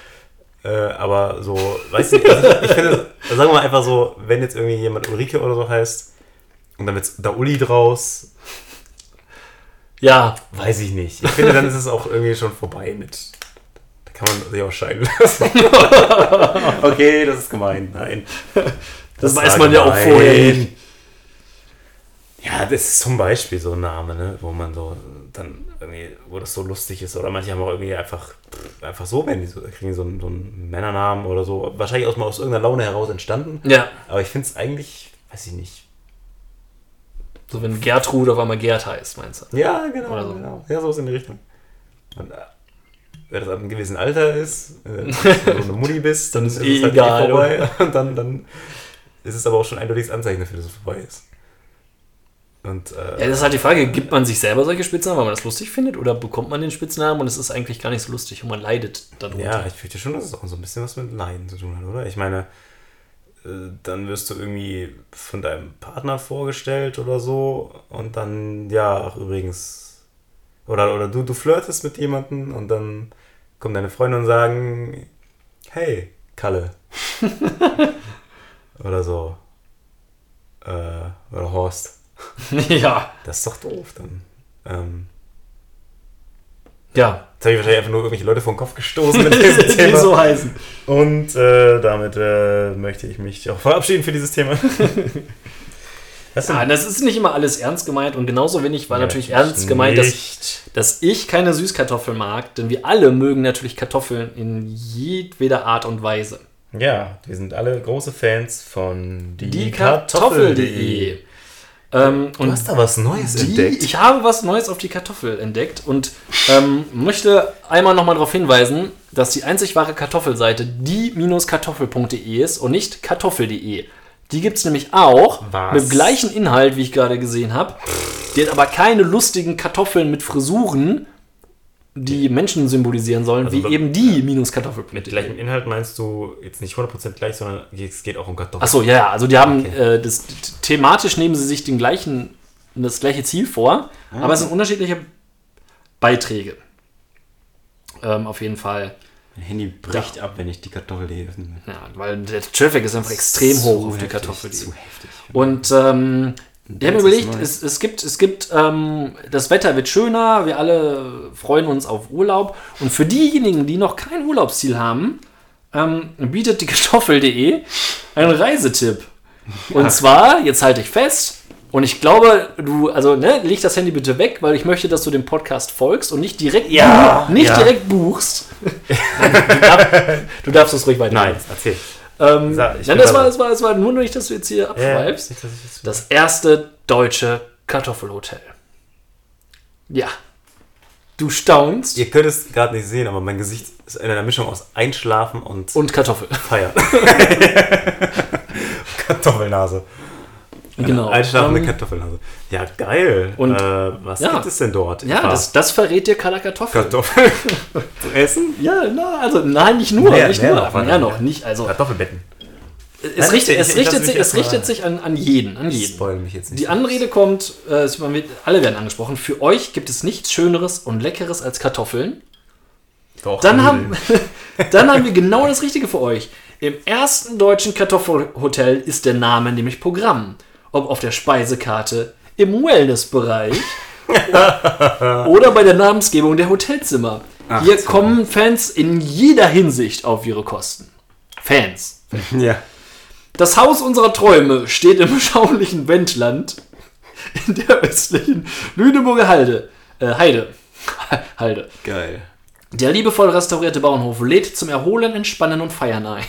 Äh, aber so, weißt du, also ich, ich finde, sagen wir mal einfach so, wenn jetzt irgendwie jemand Ulrike oder so heißt und dann wird da Uli draus, Ja, weiß ich nicht. Ich finde, dann ist es auch irgendwie schon vorbei mit. Kann man sich auch scheiden lassen. okay, das ist gemein. Nein. das, war weiß man ja auch vorher nicht. Ja, das ist zum Beispiel so ein Name, ne, wo man so dann irgendwie, wo das so lustig ist. Oder manche haben auch irgendwie einfach, pff, einfach so, wenn die so, kriegen so einen, so einen Männernamen oder so. Wahrscheinlich aus, mal aus irgendeiner Laune heraus entstanden. Ja, Aber ich finde es eigentlich, weiß ich nicht, So wenn Gertrud auf einmal Gerd heißt, meinst du? Ja, genau. Oder so. genau. Ja, sowas in die Richtung. Und, wenn das ab einem gewissen Alter ist, äh, wenn du eine Mutti bist, Dann ist ist, eh es halt eh vorbei. Und dann, dann ist es aber auch schon ein eindeutiges Anzeichen dafür, dass es vorbei ist. Und äh, Ja, das ist halt die Frage, gibt man sich selber solche Spitznamen, weil man das lustig findet, oder bekommt man den Spitznamen und es ist eigentlich gar nicht so lustig und man leidet darunter? Ja, ich fürchte schon, dass es auch so ein bisschen was mit Leiden zu tun hat, oder? Ich meine, äh, dann wirst du irgendwie von deinem Partner vorgestellt oder so und dann, ja, ach übrigens, oder, oder du, du flirtest mit jemandem und dann kommen deine Freunde und sagen, hey, Kalle. oder so. Äh, oder Horst. ja. Das ist doch doof dann. Ähm, Ja, jetzt habe ich wahrscheinlich einfach nur irgendwelche Leute vor den Kopf gestoßen mit diesem die Thema. so heißen. Und äh, damit äh, möchte ich mich auch verabschieden für dieses Thema. Was Ja, das ist nicht immer alles ernst gemeint und genauso wenig war natürlich ernst gemeint, dass, dass ich keine Süßkartoffeln mag, denn wir alle mögen natürlich Kartoffeln in jedweder Art und Weise. Ja, wir sind alle große Fans von Die Kartoffel.de. Ähm, Du hast da was Neues die, entdeckt. Ich habe was Neues auf die Kartoffel entdeckt und ähm, möchte einmal nochmal darauf hinweisen, dass die einzig wahre Kartoffelseite die-kartoffel.de ist und nicht kartoffel.de. Die gibt es nämlich auch Was? mit dem gleichen Inhalt, wie ich gerade gesehen habe. Die hat aber keine lustigen Kartoffeln mit Frisuren, die Menschen symbolisieren sollen, Also wie be- eben die-kartoffel.de. Mit gleichem Inhalt meinst du jetzt nicht 100% gleich, sondern es geht auch um Kartoffeln. Achso, ja, ja, also die haben Okay. äh, das, thematisch nehmen sie sich den gleichen, das gleiche Ziel vor, Ah. aber es sind unterschiedliche Beiträge. Ähm, auf jeden Fall. Mein Handy bricht ab, wenn ich die Kartoffel.de öffne. Ja, weil der Traffic ist einfach extrem hoch auf die Kartoffel. Zu heftig. Und ähm, ich habe mir Jetzt ist überlegt, es, es gibt, es gibt ähm, das Wetter wird schöner, wir alle freuen uns auf Urlaub. Und für diejenigen, die noch kein Urlaubsziel haben, ähm, bietet die Kartoffel.de einen Reisetipp. Und zwar, jetzt halte ich fest, und ich glaube, du, also, ne, leg das Handy bitte weg, weil ich möchte, dass du dem Podcast folgst und nicht direkt, Ja, nicht ja. direkt buchst. du, darf, du darfst es ruhig weiter. Nein, erzähl. Ähm, Sag, ich nein, das war, das, war, das war nur nicht, dass du jetzt hier ich jetzt- Das erste deutsche Kartoffelhotel. Ja. Du staunst. Ihr könnt es gerade nicht sehen, aber mein Gesicht ist in einer Mischung aus Einschlafen und Und Kartoffel. Feier. Kartoffelnase. Genau. Einschlafende Ähm, Kartoffelnase. Ja, geil. Und- äh, was ja. gibt es denn dort? Ja, das, das verrät dir Color Kartoffel. Kartoffeln zu essen? Ja, na, also nein, nicht nur, Mehr- nicht mehr nur, noch, mehr noch, nicht. Also Kartoffelbetten. es richtet, ich- es ich richtet sich, es richtet sich an, an jeden, an jeden. Spoil mich jetzt nicht. Die Anrede kommt, äh, alle werden angesprochen. Für euch gibt es nichts Schöneres und Leckeres als Kartoffeln. Doch, Dann haben, dann haben wir genau das Richtige für euch. Im ersten deutschen Kartoffelhotel ist der Name nämlich Programm. Ob auf der Speisekarte, im Wellnessbereich oder bei der Namensgebung der Hotelzimmer. Ach, Hier kommen Fans in jeder Hinsicht auf ihre Kosten. Fans. Ja. Das Haus unserer Träume steht im beschaulichen Wendland in der östlichen Lüneburger Halde. Äh, Heide. Halde. Geil. Der liebevoll restaurierte Bauernhof lädt zum Erholen, Entspannen und Feiern ein.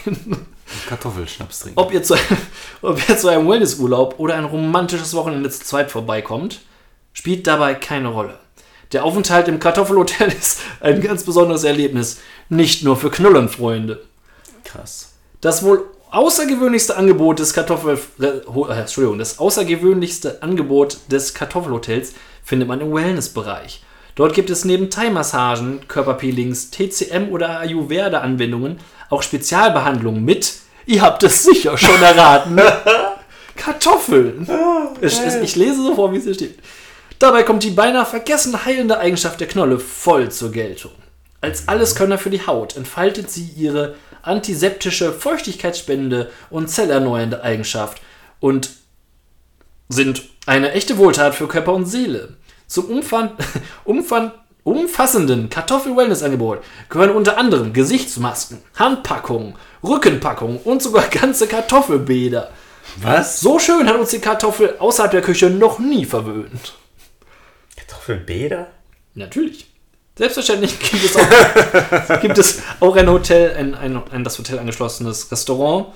Kartoffelschnaps trinken. Ob ihr zu, ob ihr zu einem Wellnessurlaub oder ein romantisches Wochenende zu zweit vorbeikommt, spielt dabei keine Rolle. Der Aufenthalt im Kartoffelhotel ist ein ganz besonderes Erlebnis, nicht nur für Knullenfreunde. Krass. Das wohl außergewöhnlichste Angebot des Kartoffel äh, äh, Entschuldigung, das außergewöhnlichste Angebot des Kartoffelhotels findet man im Wellnessbereich. Dort gibt es neben Thai-Massagen, Körperpeelings, TCM oder Ayurveda-Anwendungen auch Spezialbehandlungen mit, ihr habt es sicher schon erraten, Kartoffeln. ich, ich, ich lese so vor, wie es hier steht. Dabei kommt die beinahe vergessen heilende Eigenschaft der Knolle voll zur Geltung. Als Alleskönner für die Haut entfaltet sie ihre antiseptische, feuchtigkeitsspendende und zellerneuernde Eigenschaft und sind eine echte Wohltat für Körper und Seele. Zum umfang, umfang, umfassenden Kartoffel-Wellness-Angebot gehören unter anderem Gesichtsmasken, Handpackungen, Rückenpackungen und sogar ganze Kartoffelbäder. Was? So schön hat uns die Kartoffel außerhalb der Küche noch nie verwöhnt. Kartoffelbäder? Natürlich. Selbstverständlich gibt es auch, gibt es auch ein Hotel, ein, ein, ein das Hotel angeschlossenes Restaurant.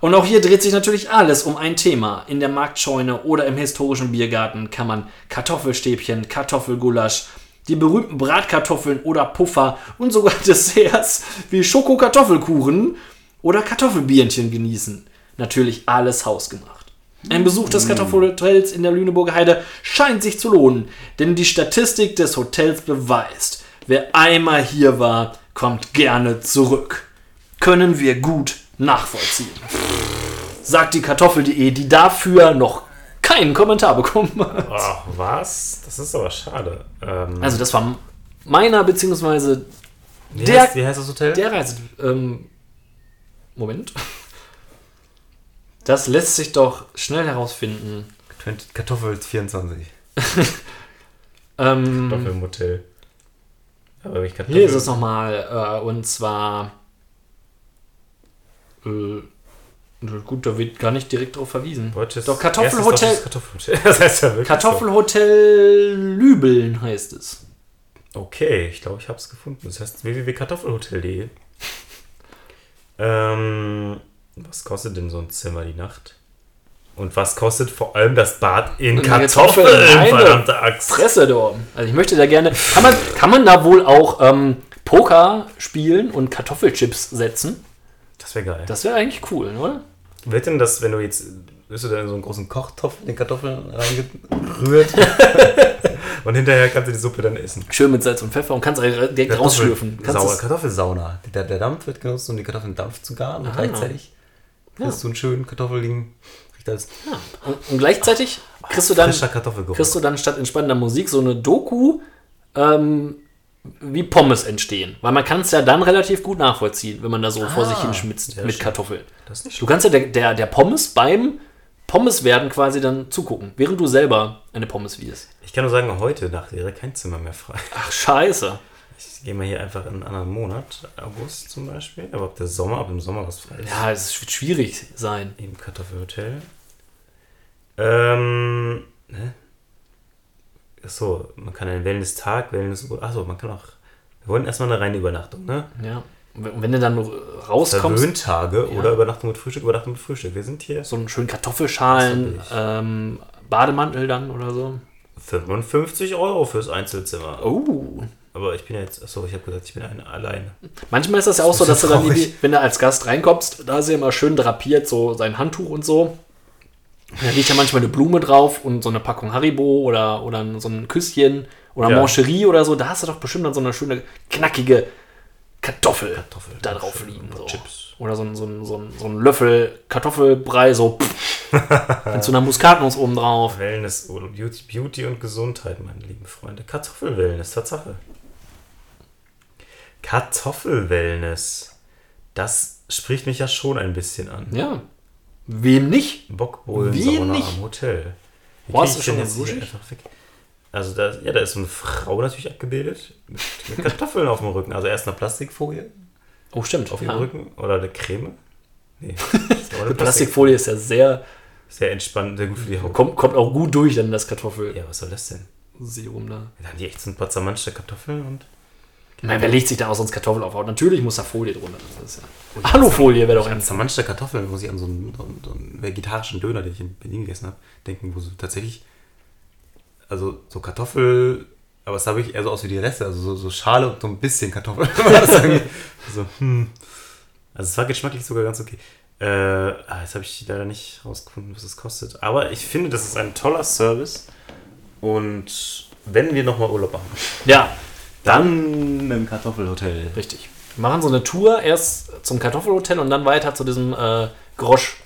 Und auch hier dreht sich natürlich alles um ein Thema. In der Marktscheune oder im historischen Biergarten kann man Kartoffelstäbchen, Kartoffelgulasch, die berühmten Bratkartoffeln oder Puffer und sogar Desserts wie Schokokartoffelkuchen oder Kartoffelbierchen genießen. Natürlich alles hausgemacht. Ein Besuch des Kartoffelhotels in der Lüneburger Heide scheint sich zu lohnen, denn die Statistik des Hotels beweist, wer einmal hier war, kommt gerne zurück. Können wir gut nachvollziehen. Sagt die Kartoffel.de, die dafür noch keinen Kommentar bekommen hat. Ach, was? Das ist aber schade. Ähm, Also das war meiner, beziehungsweise wie, der- heißt, wie heißt das Hotel? der Reise... Ähm, Moment. Das lässt sich doch schnell herausfinden. 20 Kartoffel 24. Ähm, Kartoffelmotel. Aber wenn ich Kartoffel... hier ist es nochmal, äh, und zwar... Äh, gut, da wird gar nicht direkt drauf verwiesen. Deutsches, Doch, Kartoffelhotel- Kartoffelhotel. Das heißt ja wirklich Kartoffelhotel Lübeln heißt es. So. Okay, ich glaube, ich habe es gefunden. Das heißt www.kartoffelhotel.de. ähm, was kostet denn so ein Zimmer die Nacht? Und was kostet vor allem das Bad in Kartoffeln, Kartoffeln, verdammte Axt? Fresse da. Also ich möchte da gerne. Kann man, kann man da wohl auch ähm, Poker spielen und Kartoffelchips setzen? Das wäre geil. Das wäre eigentlich cool, oder? Wird denn das, wenn du jetzt, wirst du da in so einen großen Kochtopf mit den Kartoffeln reingerührt und hinterher kannst du die Suppe dann essen? Schön mit Salz und Pfeffer und kannst direkt Kartoffel- rausschlürfen. Sauer, Kartoffelsauna. Der, der Dampf wird genutzt, um die Kartoffeln in Dampf zu garen und Ah. gleichzeitig kriegst du einen schönen kartoffeligen, riecht als und, und gleichzeitig kriegst du dann, kriegst du dann statt entspannender Musik so eine Doku, ähm, wie Pommes entstehen. Weil man kann es ja dann relativ gut nachvollziehen, wenn man da so vor sich hinschmitzt mit schön. Kartoffeln. Du kannst ja der, der, der Pommes beim Pommes werden quasi dann zugucken, während du selber eine Pommes wirst. Ich kann nur sagen, heute Nacht wäre kein Zimmer mehr frei. Ach, scheiße. Ich gehe mal hier einfach in einen anderen Monat, August zum Beispiel. Aber ab der Sommer, ab dem Sommer was frei ist. Ja, es wird schwierig sein. Im Kartoffelhotel. Ähm, ne? Achso, man kann einen Wellness-Tag, Wellness... Achso, man kann auch... Wir wollen erstmal eine reine Übernachtung, ne? Ja. Und wenn du dann rauskommst, Verwöhntage Ja. oder Übernachtung mit Frühstück, Übernachtung mit Frühstück. Wir sind hier so einen schönen Kartoffelschalen, ähm, Bademantel dann oder so. 55 Euro fürs Einzelzimmer. Oh. Aber ich bin ja jetzt... Achso, ich habe gesagt, ich bin eine, alleine. Manchmal ist das ja auch so, Das dass ist du dann, wenn du als Gast reinkommst, da ist ja immer schön drapiert, so sein Handtuch und so. Da liegt ja manchmal eine Blume drauf und so eine Packung Haribo oder, oder so ein Küsschen oder Ja. Mancherie oder so. Da hast du doch bestimmt dann so eine schöne, knackige Kartoffel, Kartoffel. da drauf Schön, liegen. So. Chips. Oder so ein, so, ein, so, ein, so ein Löffel Kartoffelbrei, so mit so einer Muskatnuss oben drauf. Wellness, Beauty, Beauty und Gesundheit, meine lieben Freunde. Kartoffelwellness, Tatsache. Kartoffelwellness. Das spricht mich ja schon ein bisschen an. Ja. Wem nicht? Bockbohlen Sauna nicht? am Hotel. Wie krieg ist schon jetzt einfach weg? Also da, ja, da ist so eine Frau natürlich abgebildet mit, mit Kartoffeln auf dem Rücken. Also erst eine Plastikfolie Oh, stimmt. auf ja. ihrem Rücken oder eine Creme. Nee, Plastikfolie ist ja sehr, Sehr entspannt, sehr gut für die Haut. kommt, kommt auch gut durch, dann das Kartoffelserum Ja, was soll das denn? da. Da haben die echt so ein paar zermanschte Kartoffeln und Ich meine, wer legt sich da auch sonst Kartoffel auf? Natürlich muss da Folie drunter. Das ist ja Alufolie wäre doch ein zermanschte Kartoffeln muss ich an so einen, so einen, vegetarischen Döner, den ich in Berlin gegessen habe, denken, wo so tatsächlich, also so Kartoffel, aber es sah wirklich eher so aus wie die Reste, also so, so Schale und so ein bisschen Kartoffel. Das ist irgendwie so, hm. Also es war geschmacklich sogar ganz okay. Äh, ah, jetzt habe ich leider nicht rausgefunden, was es kostet. Aber ich finde, das ist ein toller Service. Und wenn wir nochmal Urlaub machen, Ja, dann im Kartoffelhotel. richtig. Wir machen so eine Tour erst zum Kartoffelhotel und dann weiter zu diesem äh, Grosch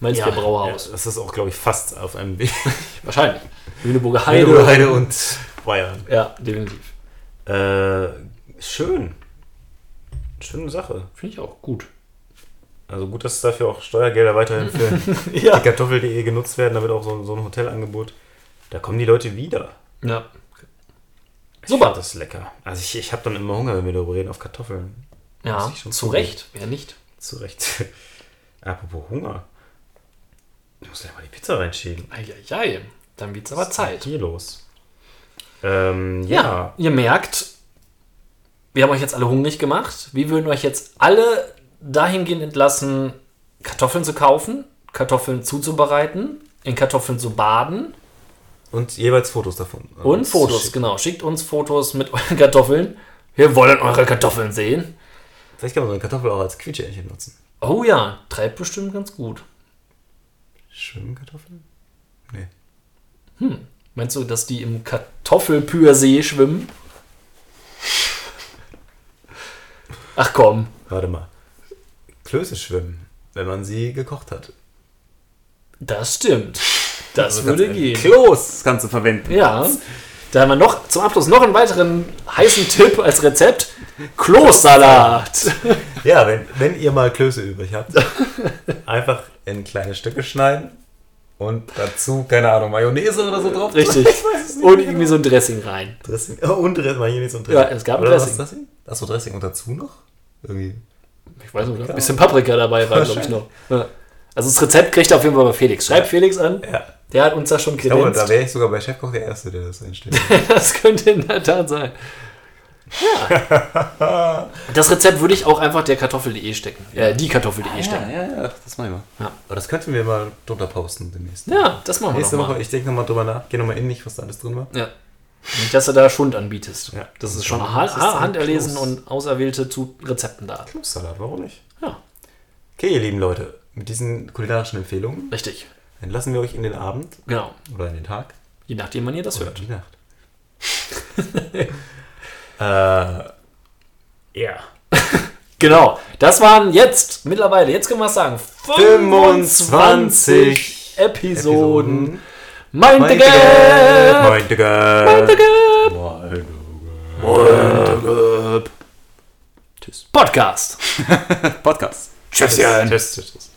Malzbier Brauhaus. Ja, das ist auch, glaube ich, fast auf einem Weg. Wahrscheinlich. Lüneburger Heide. Heide, Heide und Bayern. Ja, definitiv. Äh, schön. Schöne Sache. Finde ich auch gut. Also gut, dass dafür auch Steuergelder weiterhin für Ja. die Kartoffel.de genutzt werden, damit auch so, so ein Hotelangebot. Da kommen die Leute wieder. Ja. Super. Das ist lecker. Also ich, ich habe dann immer Hunger, wenn wir darüber reden, auf Kartoffeln. Ja, zu. Recht. Wer nicht? Zu Recht. Apropos Hunger. Ich muss gleich mal die Pizza reinschieben. Eieiei. Dann wird's aber Zeit. Hier los. Ähm, Ja. ja. ihr merkt, wir haben euch jetzt alle hungrig gemacht. Wir würden euch jetzt alle dahingehend entlassen, Kartoffeln zu kaufen, Kartoffeln zuzubereiten, in Kartoffeln zu baden Und jeweils Fotos davon. und Fotos, Schick. genau. Schickt uns Fotos mit euren Kartoffeln. Wir wollen eure Kartoffeln sehen. Vielleicht kann man so eine Kartoffel auch als Quietscheentchen nutzen. Oh ja, treibt bestimmt ganz gut. Schwimmkartoffeln? Nee. Meinst du, dass die im Kartoffelpürsee schwimmen? Ach komm. Warte mal. Klöße schwimmen, wenn man sie gekocht hat. Das stimmt. Das Also würde gehen. Kloß kannst du verwenden. Ja. Da haben wir noch zum Abschluss noch einen weiteren heißen Tipp als Rezept. Kloßsalat. Ja, wenn, wenn ihr mal Klöße übrig habt, einfach in kleine Stücke schneiden und dazu, keine Ahnung, Mayonnaise oder so drauf. Richtig. Ich weiß es nicht Und genau. irgendwie so ein Dressing rein. Dressing. Oh, und Dressing, Mayonnaise und Dressing. Ja, es gab ein Oder Dressing. Was ist Dressing? Achso, Dressing und dazu noch? Irgendwie. Ich weiß nicht, ein bisschen Paprika dabei war, glaube ich, noch. Ja. Also das Rezept kriegt ihr auf jeden Fall bei Felix. Schreibt Felix an. Ja. Der hat uns da schon Ich glaube, da kredenzt. wäre ich sogar bei Chefkoch der Erste, der das einstellt. Das könnte in der Tat sein. Ja. Das Rezept würde ich auch einfach der Kartoffel.de stecken. Äh, die Kartoffel.de stecken. ja, ja, das machen wir. Ja. Aber das könnten wir mal drunter posten demnächst. Ja, das machen wir Nächste noch Woche, mal. ich denke nochmal drüber nach, geh nochmal in mich, was da alles drin war. Ja. Nicht, dass du da Schund anbietest. Ja. Das ist schon Das ist handerlesen Kloß. und auserwählte zu Rezepten da. Salat, warum nicht? Ja, Okay, ihr lieben Leute, mit diesen kulinarischen Empfehlungen richtig. entlassen wir euch in den Abend Genau. oder in den Tag Je nachdem, wann ihr das oder hört. die Nacht. äh, ja. Genau. Das waren jetzt, mittlerweile, jetzt können wir es sagen, 25 Episoden. Mind the Gap! Meinte Gap. Mind the Gap! Meinte Gap. Podcast. Podcast. Tschüsschen. Tschüss, tschüss, tschüss.